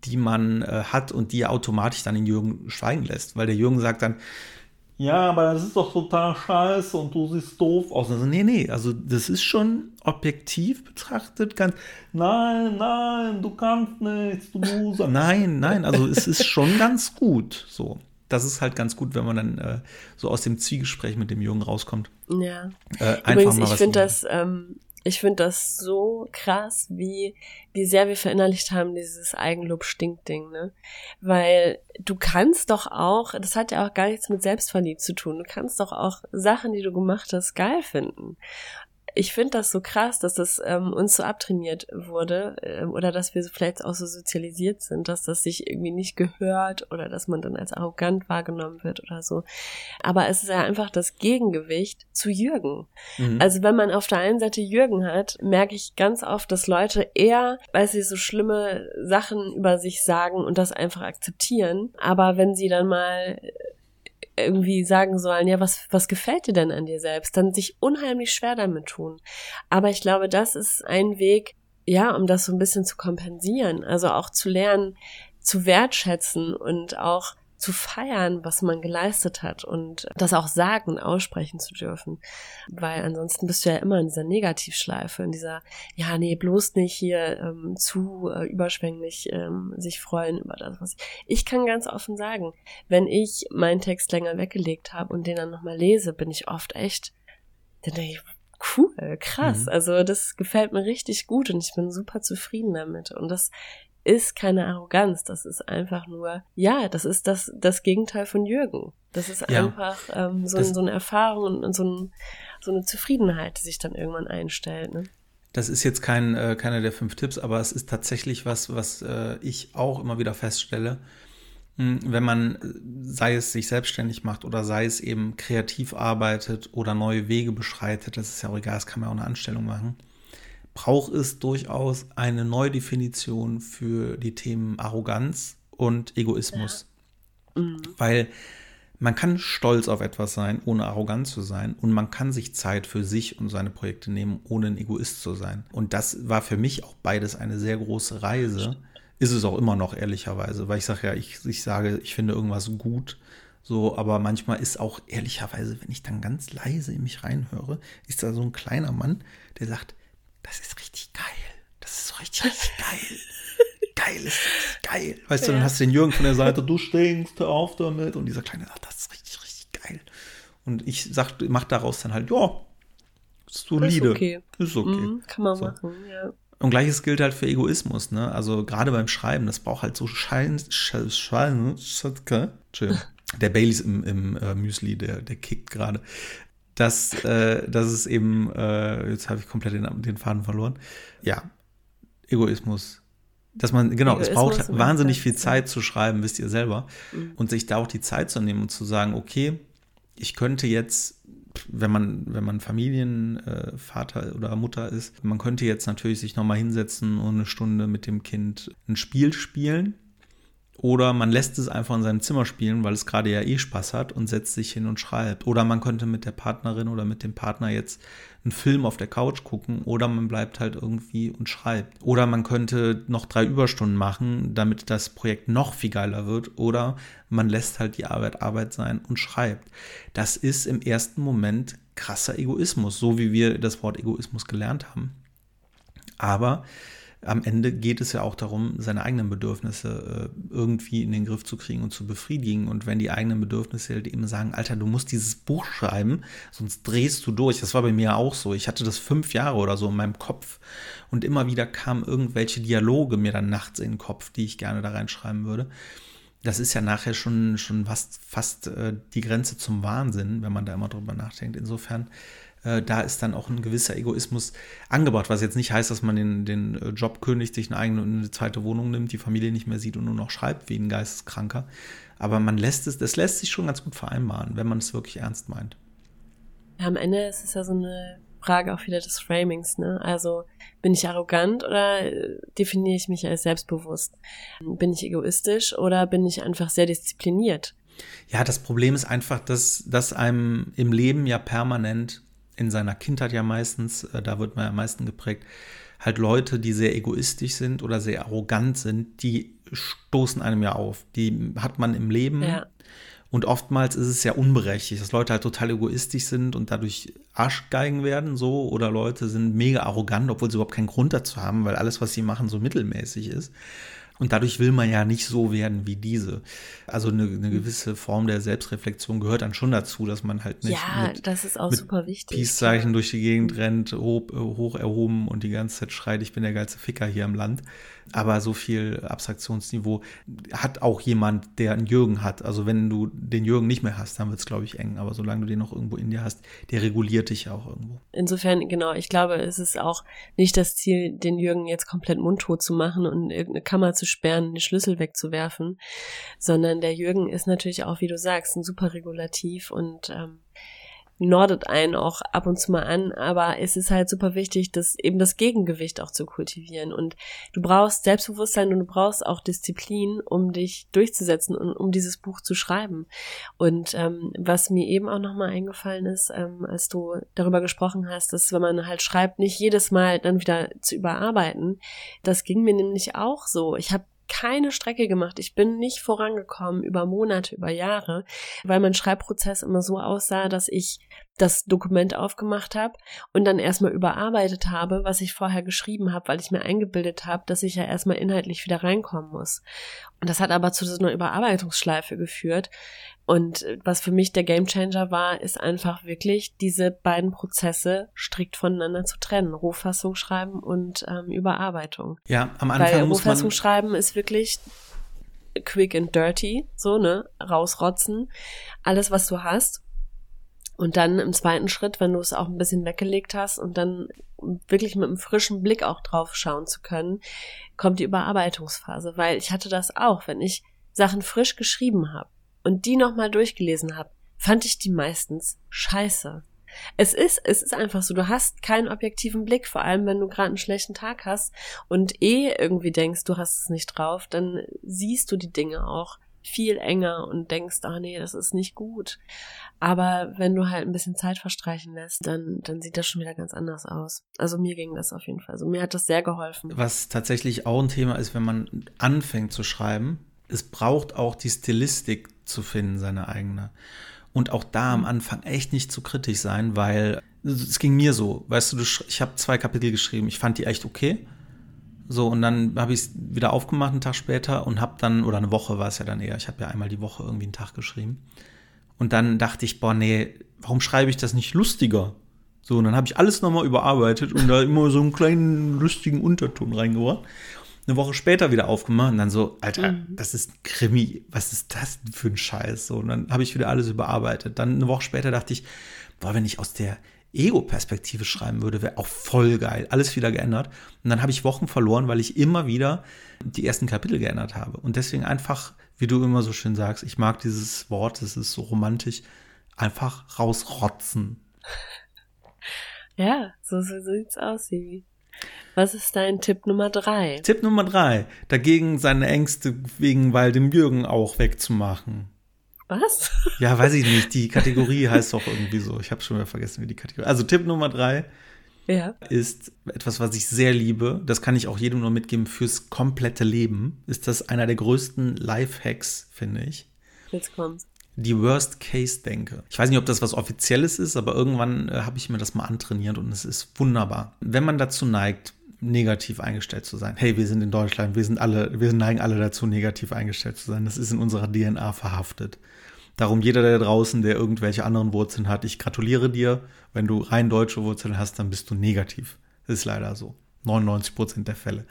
die man äh, hat und die automatisch dann den Jürgen schweigen lässt. Weil der Jürgen sagt dann, ja, aber das ist doch total scheiße und du siehst doof aus. Also, nee, nee, also das ist schon objektiv betrachtet ganz, nein, nein, du kannst nichts, du Loser. Nein, nein, also es ist schon ganz gut so. Das ist halt ganz gut, wenn man dann äh, so aus dem Zwiegespräch mit dem Jungen rauskommt. Ja. Äh, Übrigens, ich finde das, ähm, ich finde das so krass, wie, wie sehr wir verinnerlicht haben, dieses Eigenlob-Stinkt-Ding, ne? Weil du kannst doch auch, das hat ja auch gar nichts mit Selbstverliebt zu tun, du kannst doch auch Sachen, die du gemacht hast, geil finden ich finde das so krass, dass das ähm, uns so abtrainiert wurde äh, oder dass wir vielleicht auch so sozialisiert sind, dass das sich irgendwie nicht gehört oder dass man dann als arrogant wahrgenommen wird oder so. Aber es ist ja einfach das Gegengewicht zu Jürgen. Mhm. Also wenn man auf der einen Seite Jürgen hat, merke ich ganz oft, dass Leute eher, weil sie so schlimme Sachen über sich sagen und das einfach akzeptieren. Aber wenn sie dann mal irgendwie sagen sollen, ja, was, was gefällt dir denn an dir selbst, dann sich unheimlich schwer damit tun. Aber ich glaube, das ist ein Weg, ja, um das so ein bisschen zu kompensieren. Also auch zu lernen, zu wertschätzen und auch zu feiern, was man geleistet hat und das auch sagen und aussprechen zu dürfen. Weil ansonsten bist du ja immer in dieser Negativschleife, in dieser, ja, nee, bloß nicht hier ähm, zu äh, überschwänglich ähm, sich freuen über das, was ich. Ich kann ganz offen sagen, wenn ich meinen Text länger weggelegt habe und den dann nochmal lese, bin ich oft echt, dann denke ich, cool, krass. Mhm. Also das gefällt mir richtig gut und ich bin super zufrieden damit. Und das ist keine Arroganz, das ist einfach nur, ja, das ist das, das Gegenteil von Jürgen. Das ist ja, einfach ähm, so, das, so eine Erfahrung und so, ein, so eine Zufriedenheit, die sich dann irgendwann einstellt. Ne? Das ist jetzt kein, äh, keiner der fünf Tipps, aber es ist tatsächlich was, was äh, ich auch immer wieder feststelle. Hm, wenn man, äh, sei es sich selbstständig macht oder sei es eben kreativ arbeitet oder neue Wege beschreitet, das ist ja auch egal, das kann man auch eine Anstellung machen braucht es durchaus eine Neudefinition für die Themen Arroganz und Egoismus. Ja. Mhm. Weil man kann stolz auf etwas sein, ohne arrogant zu sein. Und man kann sich Zeit für sich und seine Projekte nehmen, ohne ein Egoist zu sein. Und das war für mich auch beides eine sehr große Reise. Ist es auch immer noch, ehrlicherweise. Weil ich sage ja, ich, ich sage, ich finde irgendwas gut. So, aber manchmal ist auch ehrlicherweise, wenn ich dann ganz leise in mich reinhöre, ist da so ein kleiner Mann, der sagt, das ist richtig geil. Das ist richtig, richtig geil. geil ist das, geil. Weißt ja. du, dann hast du den Jürgen von der Seite, du stinkst, hör auf damit. Und dieser Kleine sagt, das ist richtig, richtig geil. Und ich sag, mach daraus dann halt, ja, solide. Ist okay. Ist okay. Mhm, kann man so. machen, ja. Und gleiches gilt halt für Egoismus, ne? Also gerade beim Schreiben, das braucht halt so Schein, Schein, Schein, Entschuldigung. Der Baileys im, im äh, Müsli, der, der kickt gerade dass, äh, dass es eben, äh, jetzt habe ich komplett den, den Faden verloren. Ja, Egoismus. Dass man, genau, Egoismus es braucht wahnsinnig viel Zeit zu schreiben, wisst ihr selber. Mhm. Und sich da auch die Zeit zu nehmen und zu sagen, okay, ich könnte jetzt wenn man, wenn man Familienvater äh, oder Mutter ist, man könnte jetzt natürlich sich nochmal hinsetzen und eine Stunde mit dem Kind ein Spiel spielen. Oder man lässt es einfach in seinem Zimmer spielen, weil es gerade ja eh Spaß hat und setzt sich hin und schreibt. Oder man könnte mit der Partnerin oder mit dem Partner jetzt einen Film auf der Couch gucken oder man bleibt halt irgendwie und schreibt. Oder man könnte noch drei Überstunden machen, damit das Projekt noch viel geiler wird. Oder man lässt halt die Arbeit Arbeit sein und schreibt. Das ist im ersten Moment krasser Egoismus, so wie wir das Wort Egoismus gelernt haben. Aber am Ende geht es ja auch darum, seine eigenen Bedürfnisse äh, irgendwie in den Griff zu kriegen und zu befriedigen. Und wenn die eigenen Bedürfnisse halt eben sagen, Alter, du musst dieses Buch schreiben, sonst drehst du durch. Das war bei mir auch so. Ich hatte das fünf Jahre oder so in meinem Kopf. Und immer wieder kamen irgendwelche Dialoge mir dann nachts in den Kopf, die ich gerne da reinschreiben würde. Das ist ja nachher schon, schon fast, fast äh, die Grenze zum Wahnsinn, wenn man da immer drüber nachdenkt. Insofern äh, da ist dann auch ein gewisser Egoismus angebracht, was jetzt nicht heißt, dass man den, den äh, Job kündigt, sich eine eigene und eine zweite Wohnung nimmt, die Familie nicht mehr sieht und nur noch schreibt wie ein Geisteskranker. Aber man lässt es, das lässt sich schon ganz gut vereinbaren, wenn man es wirklich ernst meint. Am Ende ist es ja so eine Frage auch wieder des Framings, ne? Also bin ich arrogant oder äh, definiere ich mich als selbstbewusst? Bin ich egoistisch oder bin ich einfach sehr diszipliniert? Ja, das Problem ist einfach, dass, dass einem im Leben ja permanent in seiner Kindheit ja meistens, äh, da wird man ja am meisten geprägt, halt Leute, die sehr egoistisch sind oder sehr arrogant sind, die stoßen einem ja auf. Die hat man im Leben. Ja. Und oftmals ist es ja unberechtigt, dass Leute halt total egoistisch sind und dadurch Arschgeigen werden, so, oder Leute sind mega arrogant, obwohl sie überhaupt keinen Grund dazu haben, weil alles, was sie machen, so mittelmäßig ist. Und dadurch will man ja nicht so werden wie diese. Also eine, eine gewisse Form der Selbstreflexion gehört dann schon dazu, dass man halt nicht ja, mit, das ist auch super wichtig. Peace-Zeichen durch die Gegend rennt, hoch, hoch erhoben und die ganze Zeit schreit, ich bin der geilste Ficker hier im Land. Aber so viel Abstraktionsniveau hat auch jemand, der einen Jürgen hat. Also wenn du den Jürgen nicht mehr hast, dann wird es, glaube ich, eng. Aber solange du den noch irgendwo in dir hast, der reguliert dich auch irgendwo. Insofern, genau, ich glaube, es ist auch nicht das Ziel, den Jürgen jetzt komplett mundtot zu machen und irgendeine Kammer zu sperren, den Schlüssel wegzuwerfen, sondern der Jürgen ist natürlich auch, wie du sagst, ein super Regulativ und ähm, nordet einen auch ab und zu mal an, aber es ist halt super wichtig, das eben das Gegengewicht auch zu kultivieren. Und du brauchst Selbstbewusstsein und du brauchst auch Disziplin, um dich durchzusetzen und um dieses Buch zu schreiben. Und ähm, was mir eben auch nochmal eingefallen ist, ähm, als du darüber gesprochen hast, dass wenn man halt schreibt, nicht jedes Mal dann wieder zu überarbeiten, das ging mir nämlich auch so. Ich habe keine Strecke gemacht. Ich bin nicht vorangekommen über Monate, über Jahre, weil mein Schreibprozess immer so aussah, dass ich das Dokument aufgemacht habe und dann erstmal überarbeitet habe, was ich vorher geschrieben habe, weil ich mir eingebildet habe, dass ich ja erstmal inhaltlich wieder reinkommen muss. Und das hat aber zu so einer Überarbeitungsschleife geführt. Und was für mich der Gamechanger war, ist einfach wirklich diese beiden Prozesse strikt voneinander zu trennen. Rohfassung schreiben und ähm, Überarbeitung. Ja, am Anfang Weil muss Rohfassung schreiben ist wirklich quick and dirty, so, ne, rausrotzen. Alles, was du hast. Und dann im zweiten Schritt, wenn du es auch ein bisschen weggelegt hast und dann wirklich mit einem frischen Blick auch drauf schauen zu können, kommt die Überarbeitungsphase. Weil ich hatte das auch, wenn ich Sachen frisch geschrieben habe und die nochmal durchgelesen habe, fand ich die meistens scheiße. Es ist, es ist einfach so, du hast keinen objektiven Blick, vor allem wenn du gerade einen schlechten Tag hast und eh irgendwie denkst, du hast es nicht drauf, dann siehst du die Dinge auch viel enger und denkst, ah nee, das ist nicht gut. Aber wenn du halt ein bisschen Zeit verstreichen lässt, dann, dann sieht das schon wieder ganz anders aus. Also mir ging das auf jeden Fall. Also mir hat das sehr geholfen. Was tatsächlich auch ein Thema ist, wenn man anfängt zu schreiben, es braucht auch die Stilistik zu finden, seine eigene. Und auch da am Anfang echt nicht zu kritisch sein, weil es ging mir so, weißt du, ich habe zwei Kapitel geschrieben, ich fand die echt okay so, und dann habe ich es wieder aufgemacht einen Tag später und habe dann, oder eine Woche war es ja dann eher, ich habe ja einmal die Woche irgendwie einen Tag geschrieben. Und dann dachte ich, boah, nee, warum schreibe ich das nicht lustiger? So, und dann habe ich alles nochmal überarbeitet und da immer so einen kleinen lustigen Unterton reingebracht. Eine Woche später wieder aufgemacht und dann so, Alter, mhm. das ist ein Krimi, was ist das denn für ein Scheiß? So, und dann habe ich wieder alles überarbeitet. Dann eine Woche später dachte ich, boah, wenn ich aus der Ego-Perspektive schreiben würde, wäre auch voll geil. Alles wieder geändert. Und dann habe ich Wochen verloren, weil ich immer wieder die ersten Kapitel geändert habe. Und deswegen einfach, wie du immer so schön sagst, ich mag dieses Wort, es ist so romantisch, einfach rausrotzen. Ja, so, so sieht's aus, Sivi. Was ist dein Tipp Nummer drei? Tipp Nummer drei. Dagegen seine Ängste wegen weil dem Jürgen auch wegzumachen. Was? Ja, weiß ich nicht. Die Kategorie heißt doch irgendwie so. Ich habe schon wieder vergessen, wie die Kategorie. Also Tipp Nummer drei ja. ist etwas, was ich sehr liebe. Das kann ich auch jedem nur mitgeben fürs komplette Leben. Ist das einer der größten Lifehacks, finde ich. Jetzt kommt's die Worst-Case-Denke. Ich weiß nicht, ob das was Offizielles ist, aber irgendwann äh, habe ich mir das mal antrainiert und es ist wunderbar. Wenn man dazu neigt, negativ eingestellt zu sein. Hey, wir sind in Deutschland, wir sind alle, wir neigen alle dazu, negativ eingestellt zu sein. Das ist in unserer DNA verhaftet. Darum jeder da draußen, der irgendwelche anderen Wurzeln hat, ich gratuliere dir. Wenn du rein deutsche Wurzeln hast, dann bist du negativ. Das ist leider so. 99 Prozent der Fälle.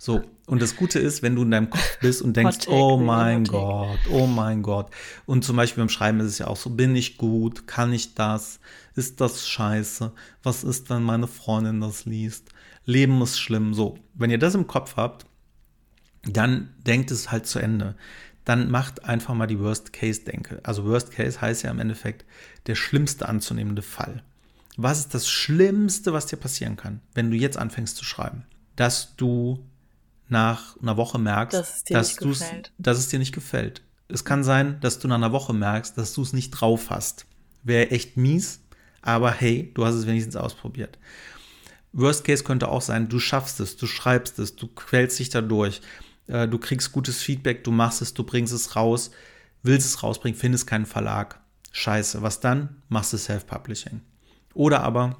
So, und das Gute ist, wenn du in deinem Kopf bist und denkst, oh mein Gott, oh mein Gott. Und zum Beispiel beim Schreiben ist es ja auch so, bin ich gut, kann ich das, ist das scheiße, was ist, wenn meine Freundin das liest, Leben ist schlimm. So, wenn ihr das im Kopf habt, dann denkt es halt zu Ende. Dann macht einfach mal die Worst-Case-Denke. Also Worst Case heißt ja im Endeffekt der schlimmste anzunehmende Fall. Was ist das Schlimmste, was dir passieren kann, wenn du jetzt anfängst zu schreiben? Dass du nach einer Woche merkst, dass es dir, dass nicht, dass es dir nicht gefällt. Es kann sein, dass du nach einer Woche merkst, dass du es nicht drauf hast. Wäre echt mies, aber hey, du hast es wenigstens ausprobiert. Worst Case könnte auch sein, du schaffst es, du schreibst es, du quälst dich dadurch, äh, du kriegst gutes Feedback, du machst es, du bringst es raus, willst es rausbringen, findest keinen Verlag. Scheiße, was dann? Machst du Self-Publishing. Oder aber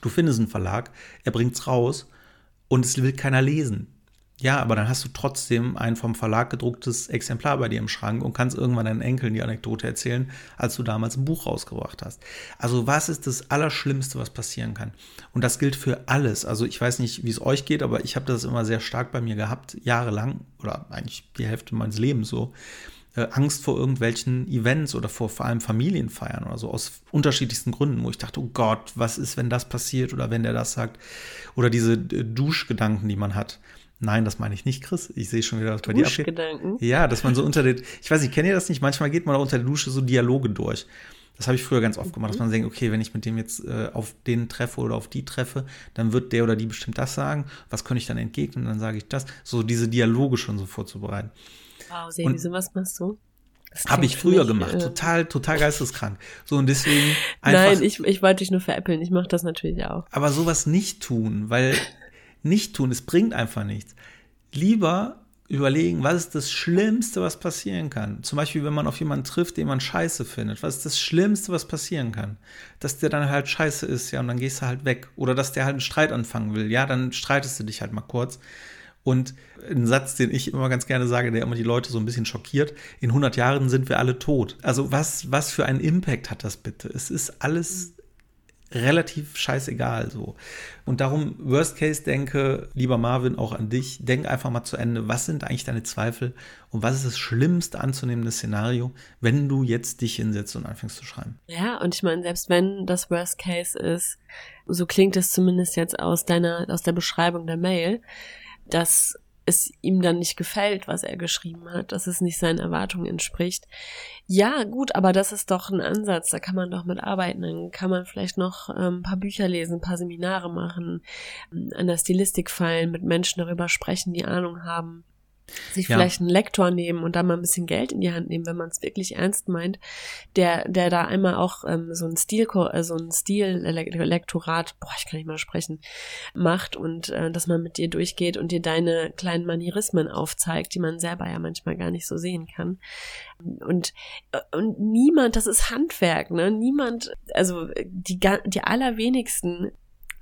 du findest einen Verlag, er bringt es raus und es will keiner lesen. Ja, aber dann hast du trotzdem ein vom Verlag gedrucktes Exemplar bei dir im Schrank und kannst irgendwann deinen Enkeln die Anekdote erzählen, als du damals ein Buch rausgebracht hast. Also was ist das Allerschlimmste, was passieren kann? Und das gilt für alles. Also ich weiß nicht, wie es euch geht, aber ich habe das immer sehr stark bei mir gehabt, jahrelang oder eigentlich die Hälfte meines Lebens so. Äh, Angst vor irgendwelchen Events oder vor vor allem Familienfeiern oder so aus unterschiedlichsten Gründen, wo ich dachte, oh Gott, was ist, wenn das passiert oder wenn der das sagt? Oder diese äh, Duschgedanken, die man hat Nein, das meine ich nicht, Chris. Ich sehe schon wieder, was bei dir abgeht. Ja, dass man so unter den, ich weiß nicht, kennt ihr das nicht? Manchmal geht man auch unter der Dusche so Dialoge durch. Das habe ich früher ganz oft gemacht, dass man denkt, okay, wenn ich mit dem jetzt äh, auf den treffe oder auf die treffe, dann wird der oder die bestimmt das sagen. Was könnte ich dann entgegnen? Dann sage ich das. So diese Dialoge schon so vorzubereiten. Wow, Sebi, so was machst du? Habe ich früher mich, gemacht, äh, total, total geisteskrank. So und deswegen einfach. Nein, ich, ich wollte dich nur veräppeln. Ich mache das natürlich auch. Aber sowas nicht tun, weil nicht tun. Es bringt einfach nichts. Lieber überlegen, was ist das Schlimmste, was passieren kann. Zum Beispiel, wenn man auf jemanden trifft, den man scheiße findet. Was ist das Schlimmste, was passieren kann? Dass der dann halt scheiße ist, ja, und dann gehst du halt weg. Oder dass der halt einen Streit anfangen will, ja, dann streitest du dich halt mal kurz. Und ein Satz, den ich immer ganz gerne sage, der immer die Leute so ein bisschen schockiert, in 100 Jahren sind wir alle tot. Also was, was für einen Impact hat das bitte? Es ist alles relativ scheißegal so. Und darum, Worst Case denke, lieber Marvin, auch an dich, denk einfach mal zu Ende, was sind eigentlich deine Zweifel und was ist das schlimmste anzunehmende Szenario, wenn du jetzt dich hinsetzt und anfängst zu schreiben. Ja, und ich meine, selbst wenn das Worst Case ist, so klingt es zumindest jetzt aus deiner, aus der Beschreibung der Mail, dass es ihm dann nicht gefällt, was er geschrieben hat, dass es nicht seinen Erwartungen entspricht. Ja, gut, aber das ist doch ein Ansatz, da kann man doch mit arbeiten. Dann kann man vielleicht noch ähm, ein paar Bücher lesen, ein paar Seminare machen, an der Stilistik feilen, mit Menschen darüber sprechen, die Ahnung haben sich ja. vielleicht einen Lektor nehmen und da mal ein bisschen Geld in die Hand nehmen, wenn man es wirklich ernst meint, der, der da einmal auch ähm, so ein Stil, äh, so ein Stil-Lektorat, boah, ich kann nicht mal sprechen, macht und äh, dass man mit dir durchgeht und dir deine kleinen Manierismen aufzeigt, die man selber ja manchmal gar nicht so sehen kann. Und, äh, und niemand, das ist Handwerk, ne? Niemand, also die, die allerwenigsten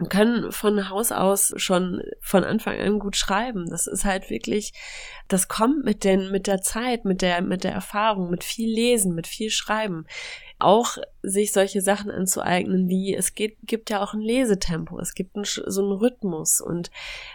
können von Haus aus schon von Anfang an gut schreiben. Das ist halt wirklich, das kommt mit den, mit der Zeit, mit der, mit der Erfahrung, mit viel Lesen, mit viel Schreiben auch sich solche Sachen anzueignen, wie es geht, gibt ja auch ein Lesetempo, es gibt ein, so einen Rhythmus und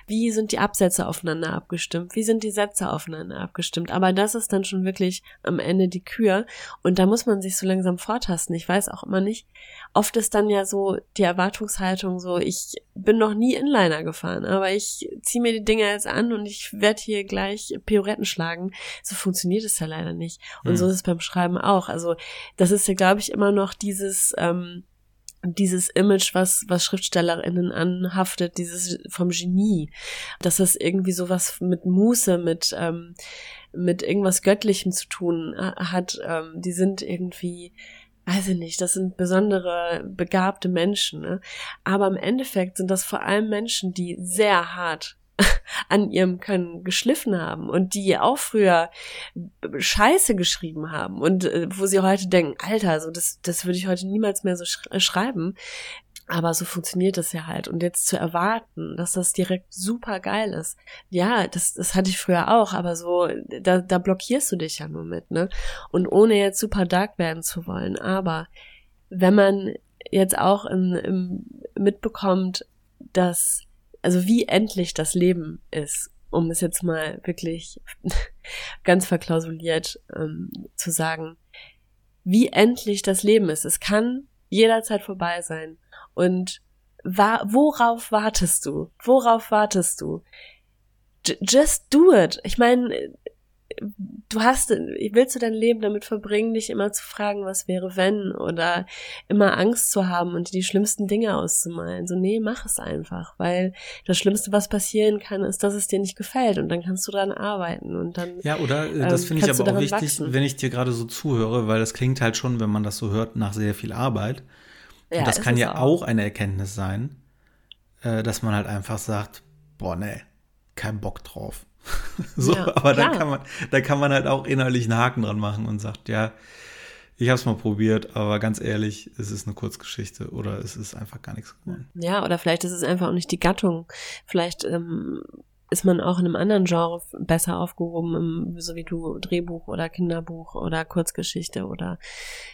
wie sind die Absätze aufeinander abgestimmt, wie sind die Sätze aufeinander abgestimmt. Aber das ist dann schon wirklich am Ende die Kür und da muss man sich so langsam vortasten. Ich weiß auch immer nicht, oft ist dann ja so die Erwartungshaltung so, ich bin noch nie Inliner gefahren, aber ich ziehe mir die Dinger jetzt an und ich werde hier gleich Pioretten schlagen. So funktioniert es ja leider nicht. Und mhm. so ist es beim Schreiben auch. Also das ist ja, glaube ich, immer noch dieses, ähm, dieses Image, was, was SchriftstellerInnen anhaftet, dieses vom Genie, dass das irgendwie sowas mit Muße, mit, ähm, mit irgendwas Göttlichem zu tun äh, hat, ähm, die sind irgendwie, weiß ich nicht, das sind besondere, begabte Menschen, ne? aber im Endeffekt sind das vor allem Menschen, die sehr hart an ihrem Können geschliffen haben und die auch früher Scheiße geschrieben haben und äh, wo sie heute denken, Alter, so das, das würde ich heute niemals mehr so sch äh, schreiben. Aber so funktioniert das ja halt. Und jetzt zu erwarten, dass das direkt super geil ist. Ja, das, das hatte ich früher auch, aber so, da, da blockierst du dich ja nur mit, ne? Und ohne jetzt super dark werden zu wollen. Aber wenn man jetzt auch im, im mitbekommt, dass also wie endlich das Leben ist, um es jetzt mal wirklich ganz verklausuliert ähm, zu sagen, wie endlich das Leben ist. Es kann jederzeit vorbei sein. Und wa worauf wartest du? Worauf wartest du? J just do it. Ich meine, du hast, willst du dein Leben damit verbringen, dich immer zu fragen, was wäre wenn oder immer Angst zu haben und die schlimmsten Dinge auszumalen. So, nee, mach es einfach, weil das Schlimmste, was passieren kann, ist, dass es dir nicht gefällt und dann kannst du daran arbeiten und dann. Ja, oder äh, das ähm, finde ich aber auch wichtig, wachsen. wenn ich dir gerade so zuhöre, weil das klingt halt schon, wenn man das so hört, nach sehr viel Arbeit. Und ja, das kann ja auch. auch eine Erkenntnis sein, äh, dass man halt einfach sagt, boah, nee, kein Bock drauf. so, ja, aber da kann man, da kann man halt auch innerlich einen Haken dran machen und sagt, ja, ich habe es mal probiert, aber ganz ehrlich, es ist eine Kurzgeschichte oder es ist einfach gar nichts geworden. Ja, oder vielleicht ist es einfach auch nicht die Gattung. Vielleicht ähm, ist man auch in einem anderen Genre besser aufgehoben, im, so wie du Drehbuch oder Kinderbuch oder Kurzgeschichte oder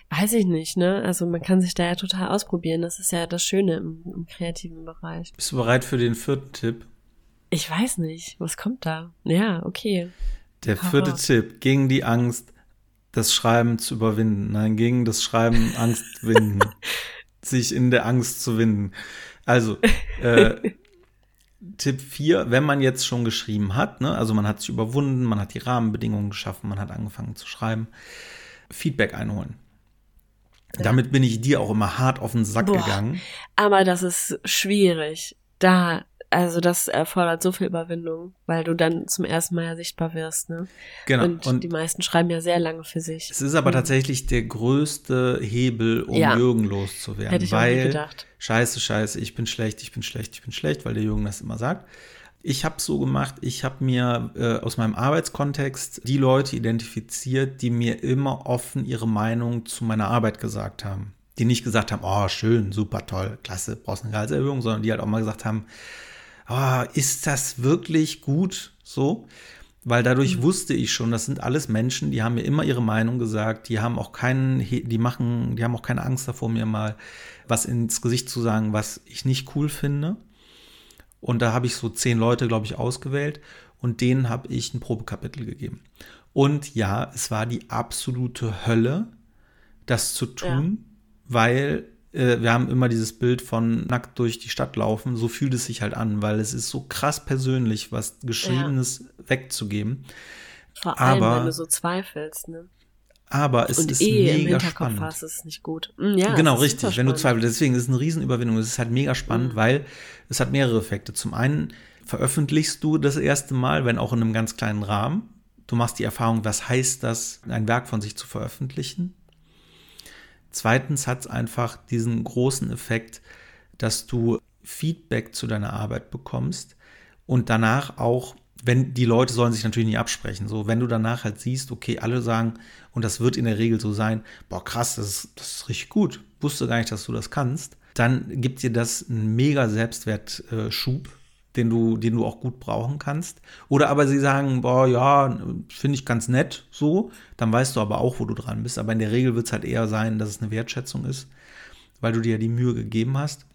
weiß ich nicht, ne? Also man kann sich da ja total ausprobieren. Das ist ja das Schöne im, im kreativen Bereich. Bist du bereit für den vierten Tipp? Ich weiß nicht. Was kommt da? Ja, okay. Der vierte Horror. Tipp, gegen die Angst, das Schreiben zu überwinden. Nein, gegen das Schreiben Angst winden. Sich in der Angst zu winden. Also, äh, Tipp 4, wenn man jetzt schon geschrieben hat, ne, also man hat sich überwunden, man hat die Rahmenbedingungen geschaffen, man hat angefangen zu schreiben, Feedback einholen. Ja. Damit bin ich dir auch immer hart auf den Sack Boah, gegangen. Aber das ist schwierig. Da also das erfordert so viel Überwindung, weil du dann zum ersten Mal ja sichtbar wirst, ne? Genau. Und, und die meisten schreiben ja sehr lange für sich. Es ist aber mhm. tatsächlich der größte Hebel, um ja. Jürgen loszuwerden. Hätte ich weil, gedacht. Scheiße, scheiße, ich bin schlecht, ich bin schlecht, ich bin schlecht, weil der Jürgen das immer sagt. Ich habe so gemacht, ich habe mir äh, aus meinem Arbeitskontext die Leute identifiziert, die mir immer offen ihre Meinung zu meiner Arbeit gesagt haben. Die nicht gesagt haben, oh, schön, super toll, klasse, brauchst eine Gehaltserhöhung, sondern die halt auch mal gesagt haben, oh, ist das wirklich gut so? Weil dadurch mhm. wusste ich schon, das sind alles Menschen, die haben mir immer ihre Meinung gesagt, die haben auch keinen, die machen, die haben auch keine Angst davor, mir mal was ins Gesicht zu sagen, was ich nicht cool finde. Und da habe ich so zehn Leute, glaube ich, ausgewählt und denen habe ich ein Probekapitel gegeben. Und ja, es war die absolute Hölle, das zu tun, ja. weil äh, wir haben immer dieses Bild von nackt durch die Stadt laufen. So fühlt es sich halt an, weil es ist so krass persönlich, was Geschriebenes ja. wegzugeben. Vor allem, aber, wenn du so zweifelst, ne? Aber es Und ist eh mega im Hinterkopf spannend. Hast, ist es nicht gut. Mm, ja, genau, richtig. Wenn du zweifelst, deswegen ist es eine Riesenüberwindung. Es ist halt mega spannend, mhm. weil es hat mehrere Effekte. Zum einen veröffentlichst du das erste Mal, wenn auch in einem ganz kleinen Rahmen. Du machst die Erfahrung, was heißt das, ein Werk von sich zu veröffentlichen? Zweitens hat es einfach diesen großen Effekt, dass du Feedback zu deiner Arbeit bekommst und danach auch, wenn die Leute sollen sich natürlich nicht absprechen, so wenn du danach halt siehst, okay, alle sagen, und das wird in der Regel so sein, boah, krass, das ist, das ist richtig gut, wusste gar nicht, dass du das kannst, dann gibt dir das einen mega Selbstwertschub den du, den du auch gut brauchen kannst. Oder aber sie sagen, boah, ja, finde ich ganz nett so, dann weißt du aber auch, wo du dran bist. Aber in der Regel wird es halt eher sein, dass es eine Wertschätzung ist, weil du dir ja die Mühe gegeben hast.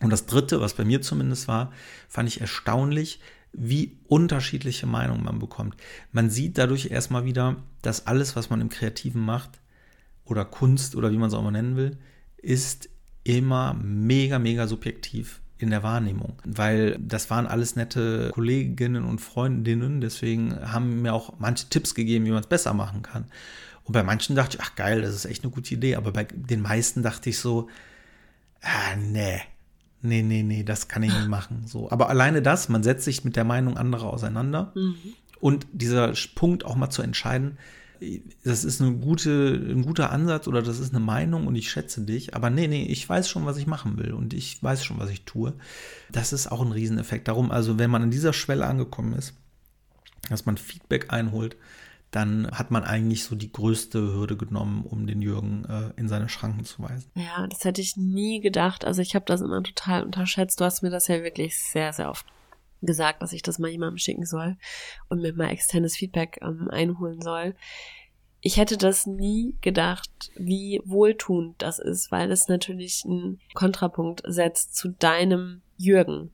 Und das Dritte, was bei mir zumindest war, fand ich erstaunlich, wie unterschiedliche Meinungen man bekommt. Man sieht dadurch erstmal wieder, dass alles, was man im Kreativen macht, oder Kunst oder wie man es auch mal nennen will, ist immer mega, mega subjektiv in der Wahrnehmung, weil das waren alles nette Kolleginnen und Freundinnen, deswegen haben mir auch manche Tipps gegeben, wie man es besser machen kann. Und bei manchen dachte ich, ach geil, das ist echt eine gute Idee, aber bei den meisten dachte ich so, ah, nee, nee, nee, nee, das kann ich nicht machen. So, aber alleine das, man setzt sich mit der Meinung anderer auseinander mhm. und dieser Punkt auch mal zu entscheiden, das ist eine gute, ein guter Ansatz oder das ist eine Meinung und ich schätze dich, aber nee, nee, ich weiß schon, was ich machen will und ich weiß schon, was ich tue. Das ist auch ein Rieseneffekt. Darum, also wenn man an dieser Schwelle angekommen ist, dass man Feedback einholt, dann hat man eigentlich so die größte Hürde genommen, um den Jürgen äh, in seine Schranken zu weisen. Ja, das hätte ich nie gedacht. Also ich habe das immer total unterschätzt. Du hast mir das ja wirklich sehr, sehr oft gesagt, dass ich das mal jemandem schicken soll und mir mal externes Feedback ähm, einholen soll. Ich hätte das nie gedacht, wie wohltuend das ist, weil es natürlich einen Kontrapunkt setzt zu deinem Jürgen,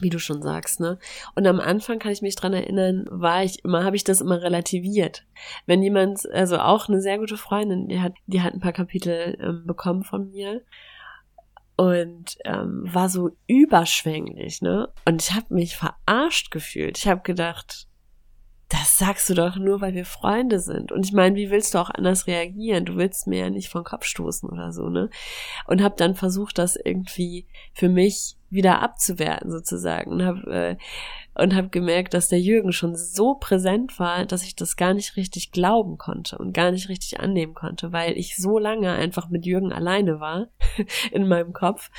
wie du schon sagst, ne? Und am Anfang kann ich mich dran erinnern, war ich immer, habe ich das immer relativiert. Wenn jemand, also auch eine sehr gute Freundin, die hat, die hat ein paar Kapitel ähm, bekommen von mir und ähm, war so überschwänglich, ne? Und ich habe mich verarscht gefühlt. Ich habe gedacht, das sagst du doch nur, weil wir Freunde sind. Und ich meine, wie willst du auch anders reagieren? Du willst mir ja nicht vom Kopf stoßen oder so, ne? Und habe dann versucht, das irgendwie für mich wieder abzuwerten sozusagen und habe äh, und habe gemerkt, dass der Jürgen schon so präsent war, dass ich das gar nicht richtig glauben konnte und gar nicht richtig annehmen konnte, weil ich so lange einfach mit Jürgen alleine war in meinem Kopf,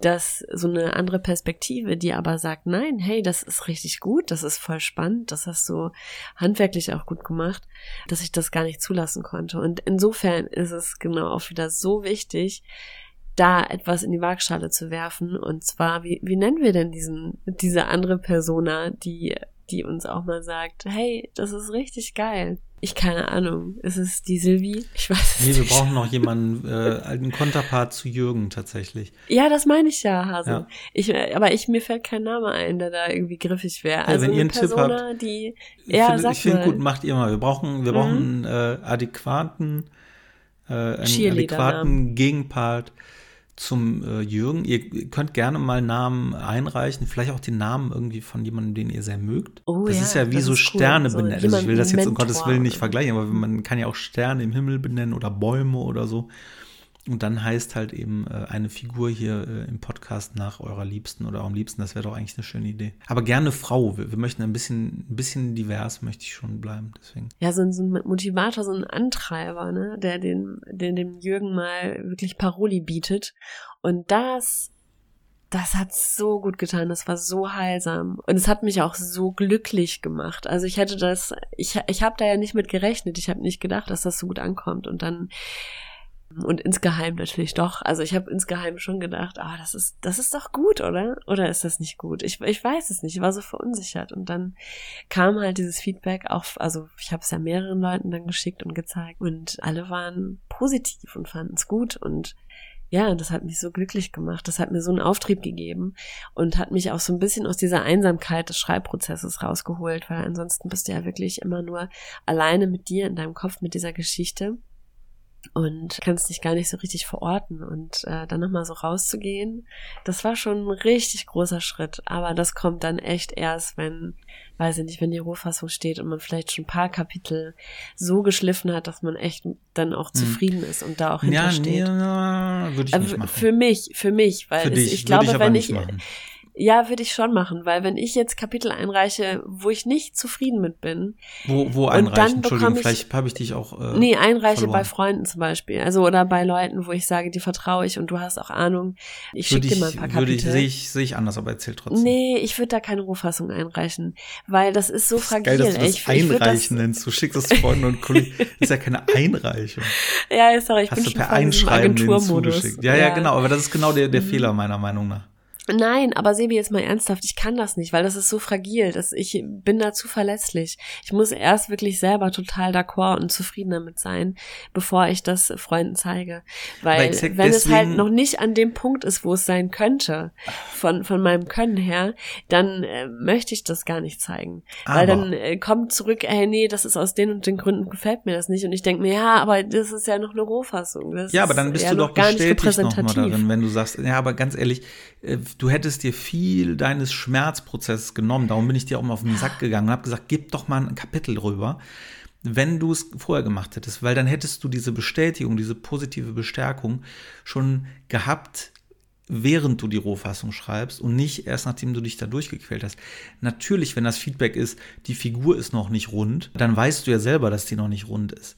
dass so eine andere Perspektive, die aber sagt, nein, hey, das ist richtig gut, das ist voll spannend, das hast du handwerklich auch gut gemacht, dass ich das gar nicht zulassen konnte. Und insofern ist es genau auch wieder so wichtig, da etwas in die Waagschale zu werfen. Und zwar, wie, wie nennen wir denn diesen, diese andere Persona, die, die uns auch mal sagt, hey, das ist richtig geil. Ich keine Ahnung. Ist es die Sylvie? Ich weiß es nee, nicht. Nee, wir brauchen noch jemanden, äh, einen Konterpart zu Jürgen tatsächlich. Ja, das meine ich ja, Hase. Ja. Ich, aber ich, mir fällt kein Name ein, der da irgendwie griffig wäre. Also ja, wenn eine ihr einen Persona, Tipp habt, die, ja, find, ich finde gut, macht ihr mal. Wir brauchen, wir mhm. brauchen äh, adäquaten, äh, einen adäquaten Gegenpart zum äh, Jürgen. Ihr könnt gerne mal Namen einreichen, vielleicht auch den Namen irgendwie von jemandem, den ihr sehr mögt. Oh, das ja, ist ja wie so Sterne cool. benennen. also ich will das jetzt um Gottes Willen nicht vergleichen, aber man kann ja auch Sterne im Himmel benennen oder Bäume oder so. Und dann heißt halt eben äh, eine Figur hier äh, im Podcast nach eurer Liebsten oder eurem Liebsten. Das wäre doch eigentlich eine schöne Idee. Aber gerne Frau. Wir, wir, möchten ein bisschen, ein bisschen divers, möchte ich schon bleiben. Deswegen. Ja, so ein, so ein Motivator, so ein Antreiber, ne, der den, den dem Jürgen mal wirklich Paroli bietet. Und das das hat so gut getan, das war so heilsam und es hat mich auch so glücklich gemacht. Also ich hätte das, ich, ich habe da ja nicht mit gerechnet, ich habe nicht gedacht, dass das so gut ankommt und dann und insgeheim natürlich doch. Also ich habe insgeheim schon gedacht, ah, das ist, das ist doch gut, oder? Oder ist das nicht gut? Ich, ich weiß es nicht. Ich war so verunsichert. Und dann kam halt dieses Feedback auch, also ich habe es ja mehreren Leuten dann geschickt und gezeigt. Und alle waren positiv und fanden es gut. Und ja, das hat mich so glücklich gemacht. Das hat mir so einen Auftrieb gegeben und hat mich auch so ein bisschen aus dieser Einsamkeit des Schreibprozesses rausgeholt, weil ansonsten bist du ja wirklich immer nur alleine mit dir in deinem Kopf mit dieser Geschichte und kannst dich gar nicht so richtig verorten und äh, dann nochmal so rauszugehen, das war schon ein richtig großer Schritt, aber das kommt dann echt erst, wenn, weiß ich nicht, wenn die Rohfassung steht und man vielleicht schon ein paar Kapitel so geschliffen hat, dass man echt dann auch hm. zufrieden ist und da auch hintersteht. Ja, nee, würde ich nicht machen. Für mich, für mich, weil für es, ich glaube, ich wenn ich, machen. Ja, würde ich schon machen, weil wenn ich jetzt Kapitel einreiche, wo ich nicht zufrieden mit bin. Wo, wo einreichen? Entschuldigung, ich, vielleicht habe ich dich auch. Äh, nee, einreiche verloren. bei Freunden zum Beispiel. Also oder bei Leuten, wo ich sage, die vertraue ich und du hast auch Ahnung. Ich schicke dir mal ein paar Kapitel. Würde ich, sehe ich, sehe ich anders, aber erzähl trotzdem. Nee, ich würde da keine Rohfassung einreichen, weil das ist so das ist fragil. Geil, dass du das ich, einreichen ich nennst. Du schickst es Freunden und Kollegen. Das ist ja keine Einreichung. Ja, sorry, ich Hast bin du schon per Einschreiben zugeschickt. Ja, ja, ja, genau, aber das ist genau der, der mhm. Fehler meiner Meinung nach. Nein, aber Sebi, jetzt mal ernsthaft, ich kann das nicht, weil das ist so fragil, dass ich bin da zu verlässlich. Ich muss erst wirklich selber total d'accord und zufrieden damit sein, bevor ich das Freunden zeige. Weil wenn es halt noch nicht an dem Punkt ist, wo es sein könnte, von, von meinem Können her, dann äh, möchte ich das gar nicht zeigen. Aber. Weil dann äh, kommt zurück, hey, nee, das ist aus den und den Gründen gefällt mir das nicht. Und ich denke mir, ja, aber das ist ja noch eine Rohfassung. Das ja, aber dann bist du doch bestätigt noch mal darin, wenn du sagst, ja, aber ganz ehrlich, äh, du hättest dir viel deines Schmerzprozesses genommen. Darum bin ich dir auch mal auf den Sack gegangen und habe gesagt, gib doch mal ein Kapitel rüber, wenn du es vorher gemacht hättest, weil dann hättest du diese Bestätigung, diese positive Bestärkung schon gehabt während du die Rohfassung schreibst und nicht erst nachdem du dich da durchgequält hast. Natürlich, wenn das Feedback ist, die Figur ist noch nicht rund, dann weißt du ja selber, dass die noch nicht rund ist.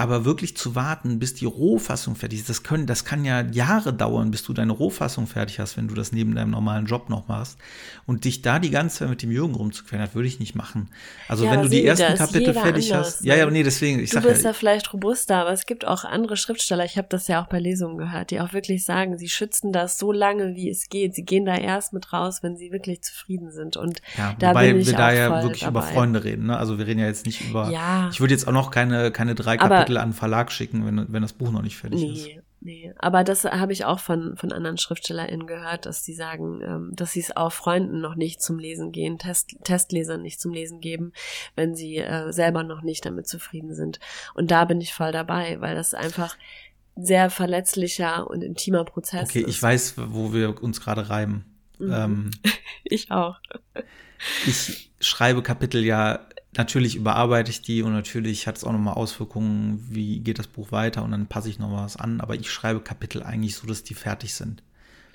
Aber wirklich zu warten, bis die Rohfassung fertig ist, das, können, das kann ja Jahre dauern, bis du deine Rohfassung fertig hast, wenn du das neben deinem normalen Job noch machst. Und dich da die ganze Zeit mit dem Jürgen rumzuquälen, das würde ich nicht machen. Also ja, wenn du die ersten Kapitel fertig anders, hast. Ja, ja, nee, deswegen. Ich du bist ja, da vielleicht robuster, aber es gibt auch andere Schriftsteller, ich habe das ja auch bei Lesungen gehört, die auch wirklich sagen, sie schützen das so lange, wie es geht. Sie gehen da erst mit raus, wenn sie wirklich zufrieden sind. Und ja, da wobei bin ich wir da ja wirklich dabei. über Freunde reden. Ne? Also wir reden ja jetzt nicht über. Ja. Ich würde jetzt auch noch keine, keine drei Aber- Kapitel an den Verlag schicken, wenn, wenn das Buch noch nicht fertig ist. Nee, nee. Aber das habe ich auch von, von anderen SchriftstellerInnen gehört, dass sie sagen, ähm, dass sie es auch Freunden noch nicht zum Lesen gehen, Test, Testlesern nicht zum Lesen geben, wenn sie äh, selber noch nicht damit zufrieden sind. Und da bin ich voll dabei, weil das einfach sehr verletzlicher und intimer Prozess Okay, ist. ich weiß, wo wir uns gerade reiben. Mhm. Ähm, Ich auch. ich schreibe Kapitel ja, natürlich überarbeite ich die und natürlich hat es auch nochmal Auswirkungen, wie geht das Buch weiter und dann passe ich noch was an, aber ich schreibe Kapitel eigentlich so, dass die fertig sind.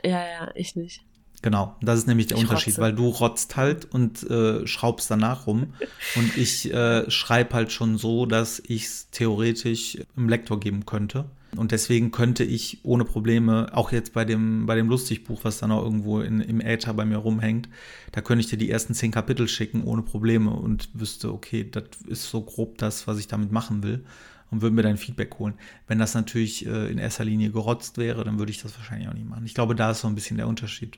Ja, ja, ich nicht. Genau, das ist nämlich der Ich Unterschied, rotze. weil du rotzt halt und äh, schraubst danach rum und ich äh, schreibe halt schon so, dass ich es theoretisch im Lektor geben könnte. Und deswegen könnte ich ohne Probleme, auch jetzt bei dem, bei dem Lustigbuch, was dann auch irgendwo in, im Äther bei mir rumhängt, da könnte ich dir die ersten zehn Kapitel schicken ohne Probleme und wüsste, okay, das ist so grob das, was ich damit machen will und würde mir dein Feedback holen. Wenn das natürlich äh, in erster Linie gerotzt wäre, dann würde ich das wahrscheinlich auch nicht machen. Ich glaube, da ist so ein bisschen der Unterschied.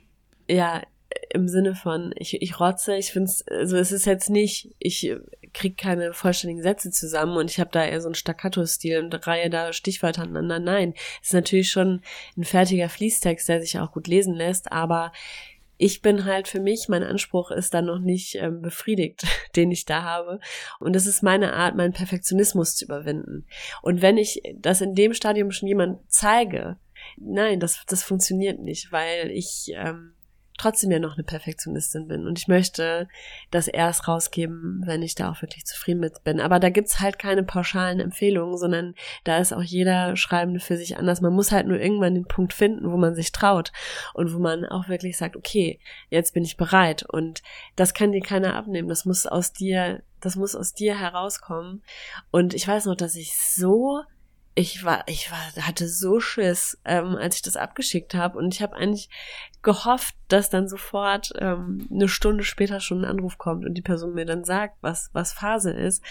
Ja, im Sinne von, ich, ich rotze, ich finde es, also es ist jetzt nicht, ich äh, krieg keine vollständigen Sätze zusammen und ich habe da eher so einen Staccato-Stil und reihe da Stichwörter aneinander. Nein, ist natürlich schon ein fertiger Fließtext, der sich auch gut lesen lässt, aber ich bin halt für mich, mein Anspruch ist dann noch nicht ähm, befriedigt, den ich da habe. Und es ist meine Art, meinen Perfektionismus zu überwinden. Und wenn ich das in dem Stadium schon jemand zeige, nein, das, das funktioniert nicht, weil ich ähm, trotzdem ja noch eine Perfektionistin bin und ich möchte das erst rausgeben, wenn ich da auch wirklich zufrieden mit bin. Aber da gibt's halt keine pauschalen Empfehlungen, sondern da ist auch jeder Schreibende für sich anders. Man muss halt nur irgendwann den Punkt finden, wo man sich traut und wo man auch wirklich sagt, okay, jetzt bin ich bereit und das kann dir keiner abnehmen. Das muss aus dir, das muss aus dir herauskommen. Und ich weiß noch, dass ich so ich war, ich war, hatte so Schiss, ähm, als ich das abgeschickt habe. Und ich habe eigentlich gehofft, dass dann sofort ähm, eine Stunde später schon ein Anruf kommt und die Person mir dann sagt, was, was Phase ist.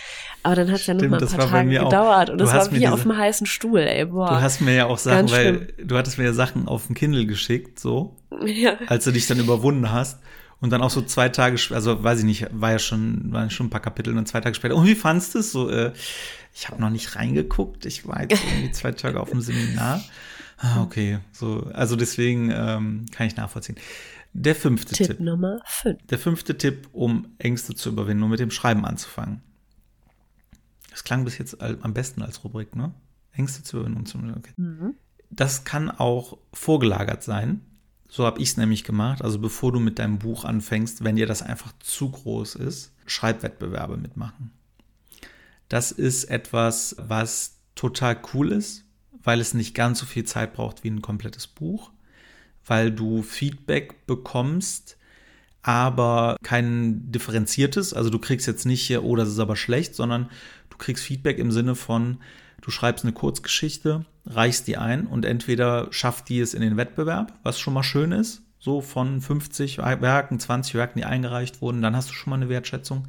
Aber dann hat es ja noch mal ein das paar Tage mir auch. gedauert und Du es hast war wie diese- auf dem heißen Stuhl, ey, boah. Du hast mir ja auch Sachen, weil du hattest mir ja Sachen auf dem Kindle geschickt, so, ja. als du dich dann überwunden hast. Und dann auch so zwei Tage, also weiß ich nicht, war ja schon, waren schon ein paar Kapitel und dann zwei Tage später. Und wie fandst du es? So, äh, ich habe noch nicht reingeguckt. Ich war jetzt irgendwie zwei Tage auf dem Seminar. Ah, okay, so, also deswegen ähm, kann ich nachvollziehen. Der fünfte Tipp, Tipp. Nummer 5. Der fünfte Tipp, um Ängste zu überwinden und mit dem Schreiben anzufangen. Das klang bis jetzt am besten als Rubrik, ne? Ängste zu überwinden und zu. Okay. Mhm. Das kann auch vorgelagert sein. So habe ich es nämlich gemacht. Also bevor du mit deinem Buch anfängst, wenn dir das einfach zu groß ist, Schreibwettbewerbe mitmachen. Das ist etwas, was total cool ist, weil es nicht ganz so viel Zeit braucht wie ein komplettes Buch, weil du Feedback bekommst, aber kein differenziertes. Also du kriegst jetzt nicht hier, oh, das ist aber schlecht, sondern du kriegst Feedback im Sinne von, du schreibst eine Kurzgeschichte, reichst die ein und entweder schafft die es in den Wettbewerb, was schon mal schön ist, so von 50 Werken, 20 Werken, die eingereicht wurden, dann hast du schon mal eine Wertschätzung.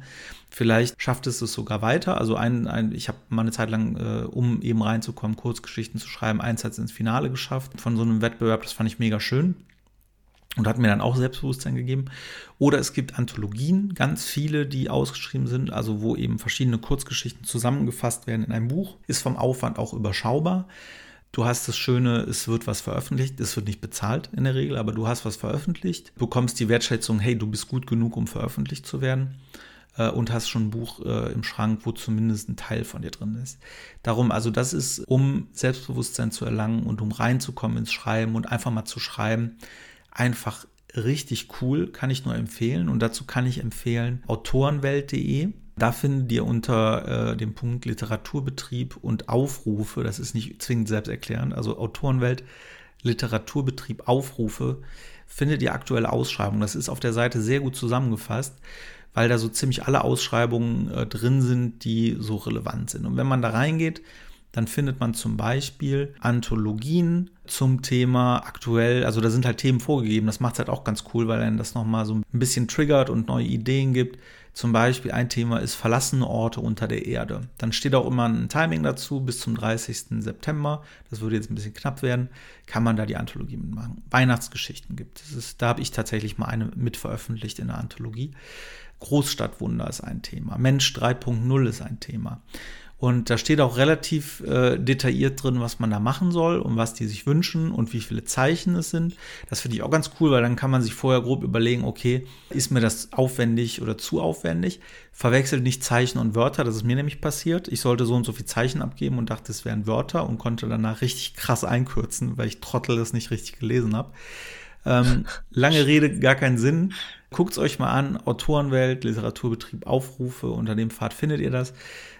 Vielleicht schafft es es sogar weiter. Also ein, ein ich habe mal eine Zeit lang, äh, um eben reinzukommen, Kurzgeschichten zu schreiben, hat es ins Finale geschafft von so einem Wettbewerb. Das fand ich mega schön und hat mir dann auch Selbstbewusstsein gegeben. Oder es gibt Anthologien, ganz viele, die ausgeschrieben sind, also wo eben verschiedene Kurzgeschichten zusammengefasst werden in einem Buch. Ist vom Aufwand auch überschaubar. Du hast das Schöne, es wird was veröffentlicht, es wird nicht bezahlt in der Regel, aber du hast was veröffentlicht, bekommst die Wertschätzung, hey, du bist gut genug, um veröffentlicht zu werden äh, und hast schon ein Buch äh, im Schrank, wo zumindest ein Teil von dir drin ist. Darum, also das ist, um Selbstbewusstsein zu erlangen und um reinzukommen ins Schreiben und einfach mal zu schreiben, einfach richtig cool, kann ich nur empfehlen. Und dazu kann ich empfehlen autorenwelt.de. Da findet ihr unter äh, dem Punkt Literaturbetrieb und Aufrufe, das ist nicht zwingend selbsterklärend, also Autorenwelt, Literaturbetrieb Aufrufe findet ihr aktuelle Ausschreibungen. Das ist auf der Seite sehr gut zusammengefasst, weil da so ziemlich alle Ausschreibungen äh, drin sind, die so relevant sind. Und wenn man da reingeht, dann findet man zum Beispiel Anthologien zum Thema aktuell, also da sind halt Themen vorgegeben, das macht es halt auch ganz cool, weil dann das nochmal so ein bisschen triggert und neue Ideen gibt. Zum Beispiel ein Thema ist verlassene Orte unter der Erde. Dann steht auch immer ein Timing dazu, bis zum 30. September. Das würde jetzt ein bisschen knapp werden. Kann man da die Anthologie mitmachen. Weihnachtsgeschichten gibt es. Da habe ich tatsächlich mal eine mit veröffentlicht in der Anthologie. Großstadtwunder ist ein Thema. Mensch 3.0 ist ein Thema. Und da steht auch relativ äh, detailliert drin, was man da machen soll und was die sich wünschen und wie viele Zeichen es sind. Das finde ich auch ganz cool, weil dann kann man sich vorher grob überlegen, okay, ist mir das aufwendig oder zu aufwendig? Verwechselt nicht Zeichen und Wörter, das ist mir nämlich passiert. Ich sollte so und so viel Zeichen abgeben und dachte, es wären Wörter und konnte danach richtig krass einkürzen, weil ich Trottel das nicht richtig gelesen habe. Ähm, lange Rede, gar keinen Sinn. Guckt es euch mal an. Autorenwelt, Literaturbetrieb, Aufrufe. Unter dem Pfad findet ihr das.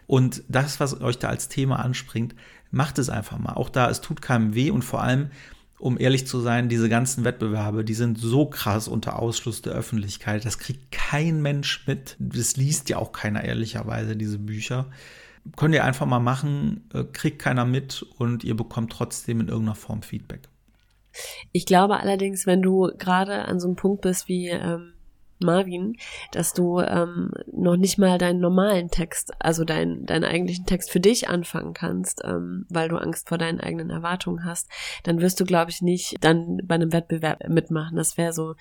Und das, was euch da als Thema anspringt, macht es einfach mal. Auch da, es tut keinem weh und vor allem, um ehrlich zu sein, diese ganzen Wettbewerbe, die sind so krass unter Ausschluss der Öffentlichkeit. Das kriegt kein Mensch mit. Das liest ja auch keiner ehrlicherweise, diese Bücher. Könnt ihr einfach mal machen, äh, kriegt keiner mit und ihr bekommt trotzdem in irgendeiner Form Feedback. Ich glaube allerdings, wenn du gerade an so einem Punkt bist wie ähm, Marvin, dass du ähm, noch nicht mal deinen normalen Text, also deinen deinen eigentlichen Text für dich anfangen kannst, ähm, weil du Angst vor deinen eigenen Erwartungen hast, dann wirst du, glaube ich, nicht dann bei einem Wettbewerb mitmachen. Das wäre so,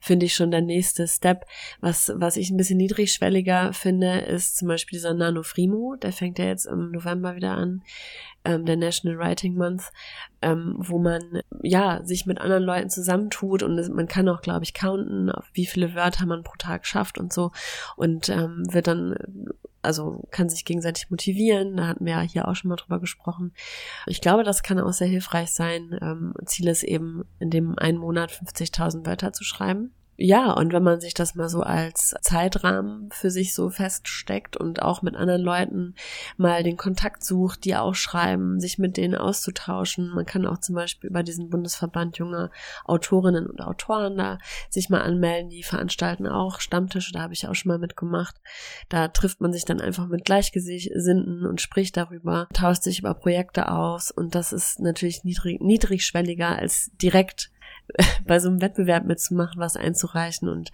finde ich, schon der nächste Step. Was, was ich ein bisschen niedrigschwelliger finde, ist zum Beispiel dieser Nano Frimo, der fängt ja jetzt im November wieder an ähm, der National Writing Month, ähm, wo man ja sich mit anderen Leuten zusammentut und man kann auch, glaube ich, counten, auf wie viele Wörter man pro Tag schafft und so und ähm, wird dann also kann sich gegenseitig motivieren. Da hatten wir ja hier auch schon mal drüber gesprochen. Ich glaube, das kann auch sehr hilfreich sein. Ähm, Ziel ist eben, in dem einen Monat 50.000 Wörter zu schreiben ja, und wenn man sich das mal so als Zeitrahmen für sich so feststeckt und auch mit anderen Leuten mal den Kontakt sucht, die auch schreiben, sich mit denen auszutauschen. Man kann auch zum Beispiel über diesen Bundesverband junger Autorinnen und Autoren da sich mal anmelden. Die veranstalten auch Stammtische, da habe ich auch schon mal mitgemacht. Da trifft man sich dann einfach mit Gleichgesinnten und spricht darüber, tauscht sich über Projekte aus und das ist natürlich niedrig, niedrigschwelliger als direkt bei so einem Wettbewerb mitzumachen, was einzureichen und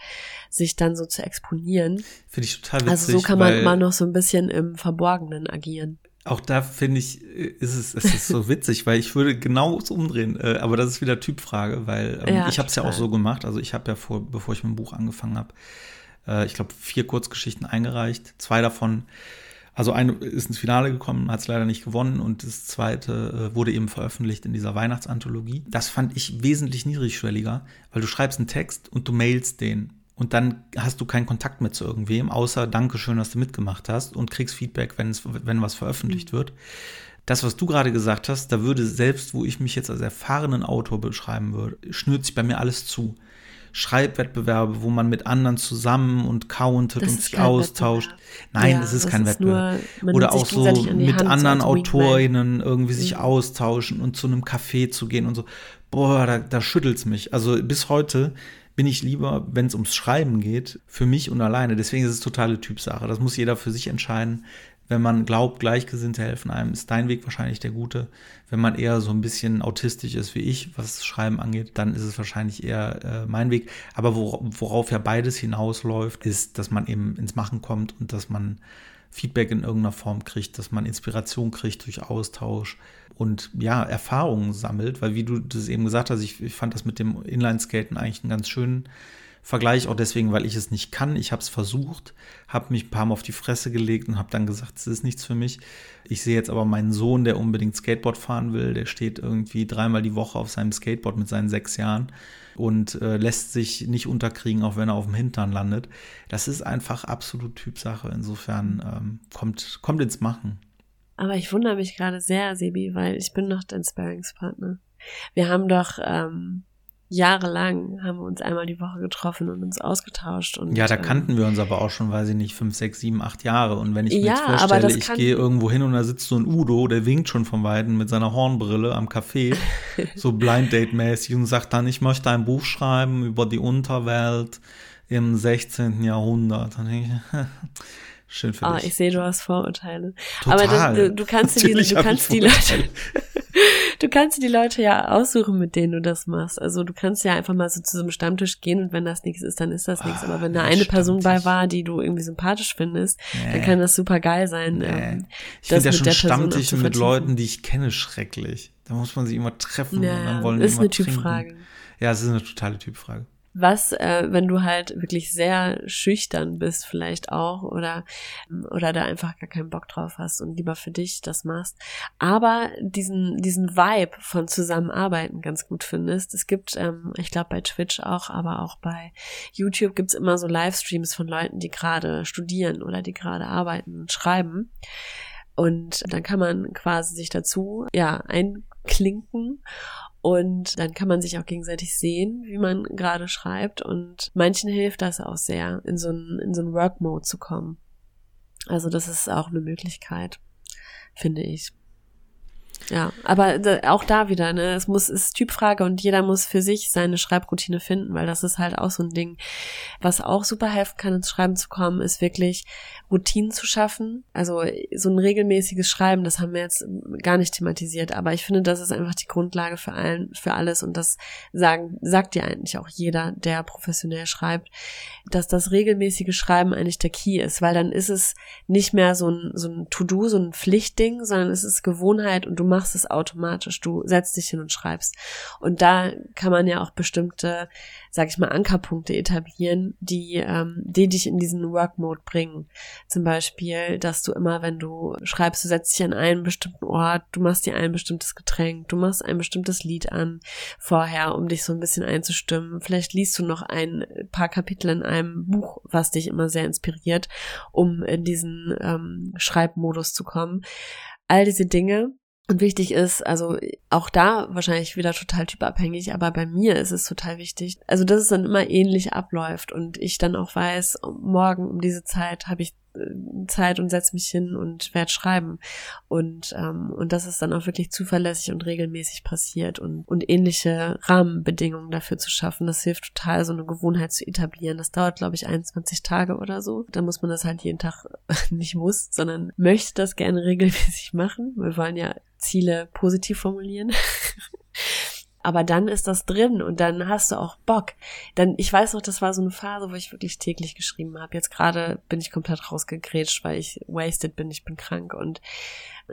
sich dann so zu exponieren. Finde ich total witzig. Also so kann man mal noch so ein bisschen im Verborgenen agieren. Auch da finde ich, ist es, es ist so witzig, weil ich würde genau so umdrehen. Äh, aber das ist wieder Typfrage, weil ähm, ja, ich habe es ja auch so gemacht. Also ich habe ja vor, bevor ich mit dem Buch angefangen habe, äh, ich glaube, vier Kurzgeschichten eingereicht. Zwei davon also eine ist ins Finale gekommen, hat es leider nicht gewonnen und das zweite äh, wurde eben veröffentlicht in dieser Weihnachtsanthologie. Das fand ich wesentlich niedrigschwelliger, weil du schreibst einen Text und du mailst den und dann hast du keinen Kontakt mehr zu irgendwem, außer Dankeschön, dass du mitgemacht hast und kriegst Feedback, wenn, es, wenn was veröffentlicht mhm. wird. Das, was du gerade gesagt hast, da würde selbst, wo ich mich jetzt als erfahrenen Autor beschreiben würde, schnürt sich bei mir alles zu. Schreibwettbewerbe, wo man mit anderen zusammen und countet das und sich austauscht. Nein, ja, es ist kein ist Wettbewerb. Nur, Oder auch so mit Hand anderen Autorinnen irgendwie sich mhm. austauschen und zu einem Café zu gehen und so. Boah, da, da es mich. Also bis heute bin ich lieber, wenn es ums Schreiben geht, für mich und alleine. Deswegen ist es totale Typsache. Das muss jeder für sich entscheiden. Wenn man glaubt, Gleichgesinnte helfen einem, ist dein Weg wahrscheinlich der gute. Wenn man eher so ein bisschen autistisch ist wie ich, was Schreiben angeht, dann ist es wahrscheinlich eher äh, mein Weg. Aber worauf ja beides hinausläuft, ist, dass man eben ins Machen kommt und dass man Feedback in irgendeiner Form kriegt, dass man Inspiration kriegt durch Austausch und ja, Erfahrungen sammelt, weil wie du das eben gesagt hast, ich, ich fand das mit dem Inlineskaten eigentlich einen ganz schönen Vergleich, auch deswegen, weil ich es nicht kann. Ich habe es versucht, habe mich ein paar Mal auf die Fresse gelegt und habe dann gesagt, es ist nichts für mich. Ich sehe jetzt aber meinen Sohn, der unbedingt Skateboard fahren will, der steht irgendwie dreimal die Woche auf seinem Skateboard mit seinen sechs Jahren und äh, lässt sich nicht unterkriegen, auch wenn er auf dem Hintern landet. Das ist einfach absolut Typsache. Insofern ähm, kommt, kommt ins Machen. Aber ich wundere mich gerade sehr, Sebi, weil ich bin noch dein Sparringspartner. Wir haben doch ähm, jahrelang haben wir uns einmal die Woche getroffen und uns ausgetauscht. Und, ja, da ähm, kannten wir uns aber auch schon, weiß ich nicht, fünf, sechs, sieben, acht Jahre. Und wenn ich mir Ja, jetzt vorstelle, ich gehe irgendwo hin und da sitzt so ein Udo, der winkt schon von Weitem mit seiner Hornbrille am Café, so Blind Date-mäßig und sagt dann, ich möchte ein Buch schreiben über die Unterwelt im 16. Jahrhundert. Dann denke ich, schön für Ah, dich. ich sehe, du hast Vorurteile. Total. Aber das, du, du kannst dir die, du kannst die Leute, du kannst die Leute ja aussuchen, mit denen du das machst. Also du kannst ja einfach mal so zu so einem Stammtisch gehen und wenn das nichts ist, dann ist das nichts. Aber wenn da Ah, eine Person bei Stammtisch. war, die du irgendwie sympathisch findest, dann Nee. kann das super geil sein. Nee. Ähm, Ich finde ja schon der zu mit. Leuten, die ich kenne, schrecklich. Da muss man sich immer treffen ja, und dann wollen die ist immer eine trinken. Typfrage. Ja, es ist eine totale Typfrage. Was, äh, wenn du halt wirklich sehr schüchtern bist, vielleicht auch, oder, oder da einfach gar keinen Bock drauf hast und lieber für dich das machst, aber diesen, diesen Vibe von Zusammenarbeiten ganz gut findest. Es gibt, ähm, ich glaube bei Twitch auch, aber auch bei YouTube gibt's immer so Livestreams von Leuten, die gerade studieren oder die gerade arbeiten und schreiben. Und dann kann man quasi sich dazu, ja, einklinken und dann kann man sich auch gegenseitig sehen, wie man gerade schreibt. Und manchen hilft das auch sehr, in so einen, in so einen Work-Mode zu kommen. Also das ist auch eine Möglichkeit, finde ich. Ja, aber da- auch da wieder, ne, es muss, es ist Typfrage und jeder muss für sich seine Schreibroutine finden, weil das ist halt auch so ein Ding, was auch super helfen kann, ins Schreiben zu kommen, ist wirklich Routinen zu schaffen. Also so ein regelmäßiges Schreiben, das haben wir jetzt gar nicht thematisiert, aber ich finde, das ist einfach die Grundlage für allen, für alles und das sagen, sagt dir eigentlich auch jeder, der professionell schreibt, dass das regelmäßige Schreiben eigentlich der Key ist, weil dann ist es nicht mehr so ein, so ein To-Do, so ein Pflichtding, sondern es ist Gewohnheit und du machst es automatisch. Du setzt dich hin und schreibst. Und da kann man ja auch bestimmte, sag ich mal, Ankerpunkte etablieren, die, ähm, die dich in diesen Work-Mode bringen. Zum Beispiel, dass du immer, wenn du schreibst, du setzt dich an einen bestimmten Ort, du machst dir ein bestimmtes Getränk, du machst ein bestimmtes Lied an vorher, um dich so ein bisschen einzustimmen. Vielleicht liest du noch ein paar Kapitel in einem Buch, was dich immer sehr inspiriert, um in diesen ähm, Schreibmodus zu kommen. All diese Dinge. Und wichtig ist, also auch da wahrscheinlich wieder total typabhängig, aber bei mir ist es total wichtig, also dass es dann immer ähnlich abläuft und ich dann auch weiß, morgen um diese Zeit habe ich Zeit und setze mich hin und werde schreiben und ähm, und dass es dann auch wirklich zuverlässig und regelmäßig passiert und und ähnliche Rahmenbedingungen dafür zu schaffen, das hilft total, so eine Gewohnheit zu etablieren. Das dauert, glaube ich, 21 Tage oder so. Da muss man das halt jeden Tag nicht muss, sondern möchte das gerne regelmäßig machen. Wir wollen ja Ziele positiv formulieren. Aber dann ist das drin und dann hast du auch Bock. Dann, ich weiß noch, das war so eine Phase, wo ich wirklich täglich geschrieben habe. Jetzt gerade bin ich komplett rausgegrätscht, weil ich wasted bin, ich bin krank und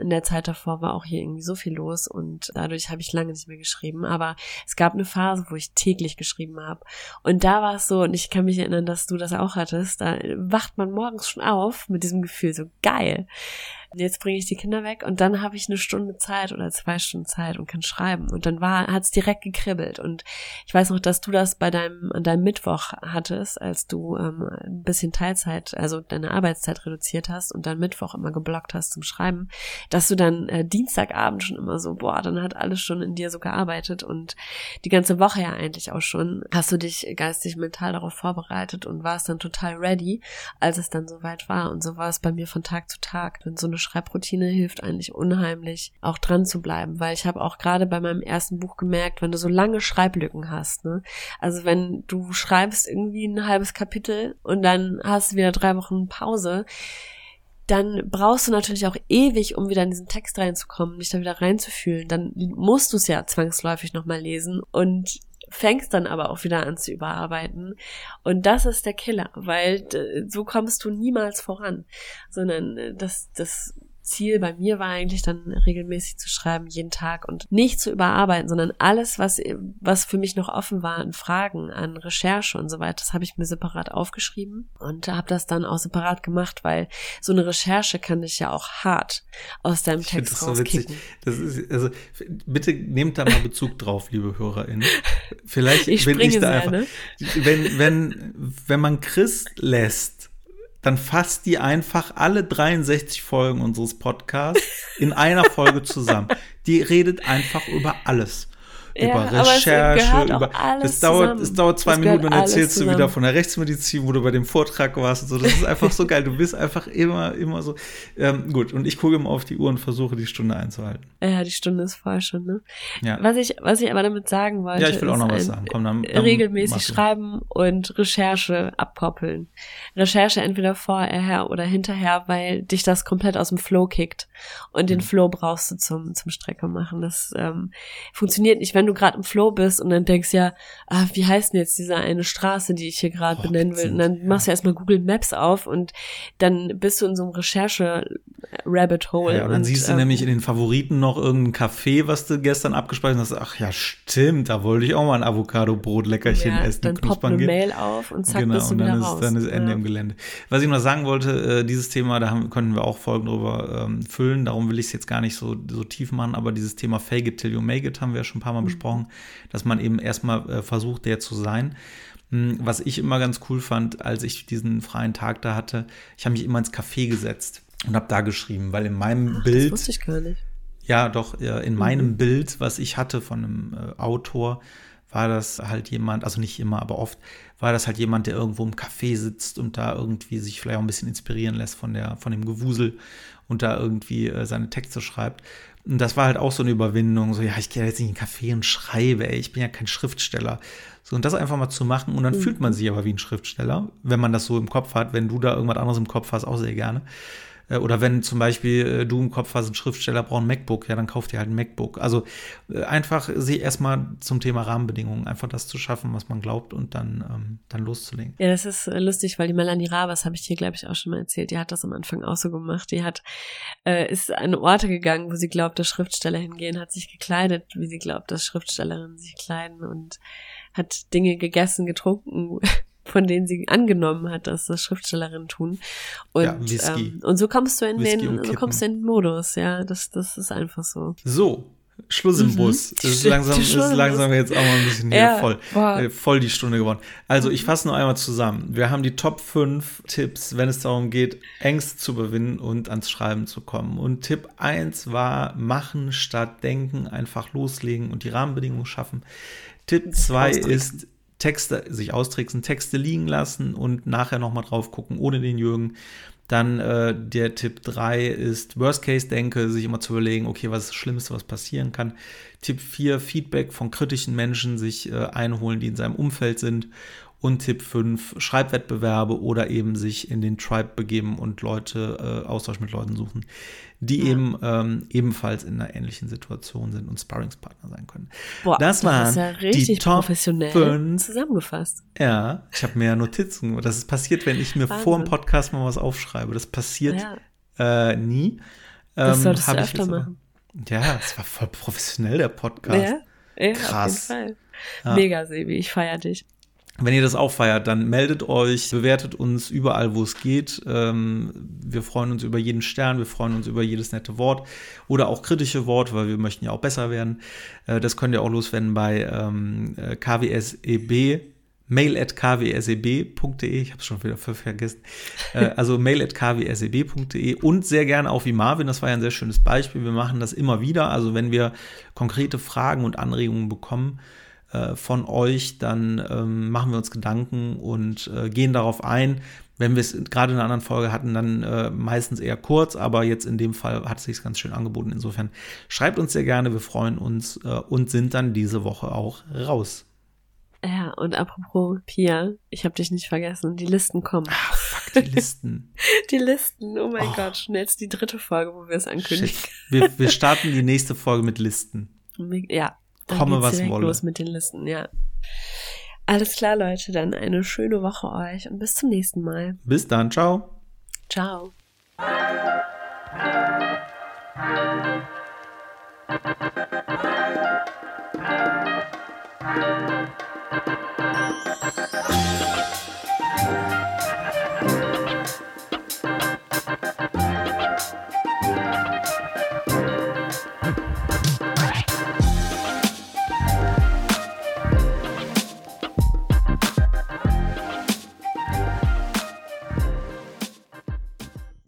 in der Zeit davor war auch hier irgendwie so viel los und dadurch habe ich lange nicht mehr geschrieben. Aber es gab eine Phase, wo ich täglich geschrieben habe. Und da war es so, und ich kann mich erinnern, dass du das auch hattest, da wacht man morgens schon auf mit diesem Gefühl, so geil. Jetzt bringe ich die Kinder weg und dann habe ich eine Stunde Zeit oder zwei Stunden Zeit und kann schreiben. Und dann war, hat es direkt gekribbelt. Und ich weiß noch, dass du das bei deinem, an deinem Mittwoch hattest, als du ähm, ein bisschen Teilzeit, also deine Arbeitszeit reduziert hast und dann Mittwoch immer geblockt hast zum Schreiben, dass du dann äh, Dienstagabend schon immer so, boah, dann hat alles schon in dir so gearbeitet und die ganze Woche ja eigentlich auch schon, hast du dich geistig, mental darauf vorbereitet und warst dann total ready, als es dann soweit war. Und so war es bei mir von Tag zu Tag. Und so eine Schreibroutine hilft eigentlich unheimlich, auch dran zu bleiben, weil ich habe auch gerade bei meinem ersten Buch gemerkt, wenn du so lange Schreiblücken hast, ne, also wenn du schreibst irgendwie ein halbes Kapitel und dann hast du wieder drei Wochen Pause, dann brauchst du natürlich auch ewig, um wieder in diesen Text reinzukommen, dich da wieder reinzufühlen. Dann musst du es ja zwangsläufig nochmal lesen und fängst dann aber auch wieder an zu überarbeiten. Und das ist der Killer, weil so kommst du niemals voran, sondern äh, das, das Ziel bei mir war eigentlich dann regelmäßig zu schreiben, jeden Tag und nicht zu überarbeiten, sondern alles, was, was für mich noch offen war an Fragen, an Recherche und so weiter, das habe ich mir separat aufgeschrieben und habe das dann auch separat gemacht, weil so eine Recherche kann dich ja auch hart aus deinem Ich Text das so witzig. rauskicken. Das ist, also, bitte nehmt da mal Bezug drauf, liebe HörerInnen. Vielleicht Ich bin ich da sehr, einfach. ne? Wenn, wenn, wenn man Chris lässt, dann fasst die einfach alle 63 Folgen unseres Podcasts in einer Folge zusammen. Die redet einfach über alles. Ja, über Recherche, über es dauert, es dauert zwei Minuten und erzählst du wieder von der Rechtsmedizin, wo du bei dem Vortrag warst und so. Das ist einfach so geil. Du bist einfach immer, immer so. Ähm, gut, und ich gucke immer auf die Uhr und versuche die Stunde einzuhalten. Ja, die Stunde ist voll schon, ne? Ja. Was ich, was ich aber damit sagen wollte. Ja, ich will auch noch was sagen. Komm, dann, dann regelmäßig schreiben und Recherche abkoppeln. Recherche entweder vorher oder hinterher, weil dich das komplett aus dem Flow kickt. Und den mhm. Flow brauchst du zum, zum Strecke machen. Das ähm, funktioniert nicht, wenn du gerade im Flow bist und dann denkst ja, ah, wie heißt denn jetzt diese eine Straße, die ich hier gerade benennen will? Und dann machst du erstmal Google Maps auf und dann bist du in so einem Recherche-Rabbit Hole. Ja, und dann und, siehst du ähm, nämlich in den Favoriten noch irgendein Café, was du gestern abgespeichert hast. Ach ja, stimmt, da wollte ich auch mal ein Avocado-Brot-Leckerchen ja, essen. Dann poppt eine Mail auf und zack, genau, bist du und dann wieder ist, raus. Dann ist Ende ja. im Gelände. Was ich noch sagen wollte, äh, dieses Thema, da haben, konnten wir auch Folgen drüber ähm, füllen, darum will ich es jetzt gar nicht so, so tief machen, aber dieses Thema Fake it till you make it haben wir ja schon ein paar Mal mhm. Besprochen, dass man eben erstmal äh, versucht, der zu sein. Hm, was ich immer ganz cool fand, als ich diesen freien Tag da hatte, ich habe mich immer ins Café gesetzt und habe da geschrieben, weil in meinem Ach, Bild. Das wusste ich gar nicht. Ja, doch, in mhm. meinem Bild, was ich hatte von einem äh, Autor, war das halt jemand, also nicht immer, aber oft, war das halt jemand, der irgendwo im Café sitzt und da irgendwie sich vielleicht auch ein bisschen inspirieren lässt von der, von dem Gewusel und da irgendwie äh, seine Texte schreibt. Und das war halt auch so eine Überwindung, so, ja, ich gehe jetzt nicht in einen Café und schreibe, ey, ich bin ja kein Schriftsteller. So, und das einfach mal zu machen und dann mhm. fühlt man sich aber wie ein Schriftsteller, wenn man das so im Kopf hat, wenn du da irgendwas anderes im Kopf hast, auch sehr gerne. Äh, oder wenn zum Beispiel äh, du im Kopf hast, ein Schriftsteller braucht ein MacBook, ja, dann kauft dir halt ein MacBook. Also äh, einfach sich erstmal zum Thema Rahmenbedingungen, einfach das zu schaffen, was man glaubt und dann, ähm, dann loszulegen. Ja, das ist lustig, weil die Melanie Rabas, habe ich hier, glaube ich, auch schon mal erzählt, die hat das am Anfang auch so gemacht. Die hat, äh, ist an Orte gegangen, wo sie glaubt, dass Schriftsteller hingehen, hat sich gekleidet, wie sie glaubt, dass Schriftstellerinnen sich kleiden und hat Dinge gegessen, getrunken, von denen sie angenommen hat, dass das Schriftstellerinnen tun. Und, ja, ähm, und so kommst du in Whisky den, so kommst du in den Modus, ja. Das, das ist einfach so. So. Schluss im mhm. Bus. Das ist langsam, ist langsam jetzt auch mal ein bisschen hier ja, voll, äh, voll die Stunde geworden. Also ich fasse noch einmal zusammen. Wir haben die Top 5 Tipps, wenn es darum geht, Ängste zu überwinden und ans Schreiben zu kommen. Und Tipp 1 war machen statt denken, einfach loslegen und die Rahmenbedingungen schaffen. Tipp 2 ist Texte, sich austricksen, Texte liegen lassen und nachher nochmal drauf gucken, ohne den Jürgen. Dann äh, der Tipp 3 ist Worst-Case-Denke, sich immer zu überlegen, okay, was ist das Schlimmste, was passieren kann. Tipp 4, Feedback von kritischen Menschen sich äh, einholen, die in seinem Umfeld sind. Und Tipp 5, Schreibwettbewerbe oder eben sich in den Tribe begeben und Leute, äh, Austausch mit Leuten suchen, die ja. eben ähm, ebenfalls in einer ähnlichen Situation sind und Sparringspartner sein können. Boah, das, das waren ja die Top professionell 5. zusammengefasst. Ja, ich habe mir Notizen. Das ist passiert, wenn ich mir Wahnsinn. vor dem Podcast mal was aufschreibe. Das passiert ja. äh, nie. Das ähm, solltest du öfter machen. Ja, es war voll professionell, der Podcast. Ja, ja Krass. Mega, Sebi, ich feiere dich. Wenn ihr das auch feiert, dann meldet euch, bewertet uns überall, wo es geht. Ähm, wir freuen uns über jeden Stern, wir freuen uns über jedes nette Wort oder auch kritische Wort, weil wir möchten ja auch besser werden. Äh, das könnt ihr auch loswerden bei ähm, äh, kwseb mail at kwseb.de, ich habe es schon wieder vergessen, äh, also mail at kwseb.de und sehr gerne auch wie Marvin, das war ja ein sehr schönes Beispiel, wir machen das immer wieder, also wenn wir konkrete Fragen und Anregungen bekommen, äh, von euch, dann ähm, machen wir uns Gedanken und äh, gehen darauf ein. Wenn wir es gerade in einer anderen Folge hatten, dann äh, meistens eher kurz, aber jetzt in dem Fall hat es sich ganz schön angeboten. Insofern schreibt uns sehr gerne, wir freuen uns äh, und sind dann diese Woche auch raus. Ja, und apropos Pia, ich habe dich nicht vergessen, die Listen kommen. Ah, fuck, die Listen. die Listen, oh mein oh. Gott, schnell jetzt die dritte Folge, wo wir es ankündigen. Wir, wir starten die nächste Folge mit Listen. Ja, komme, was wolle. los mit den Listen, ja. Alles klar, Leute, dann eine schöne Woche euch und bis zum nächsten Mal. Bis dann, ciao. Ciao.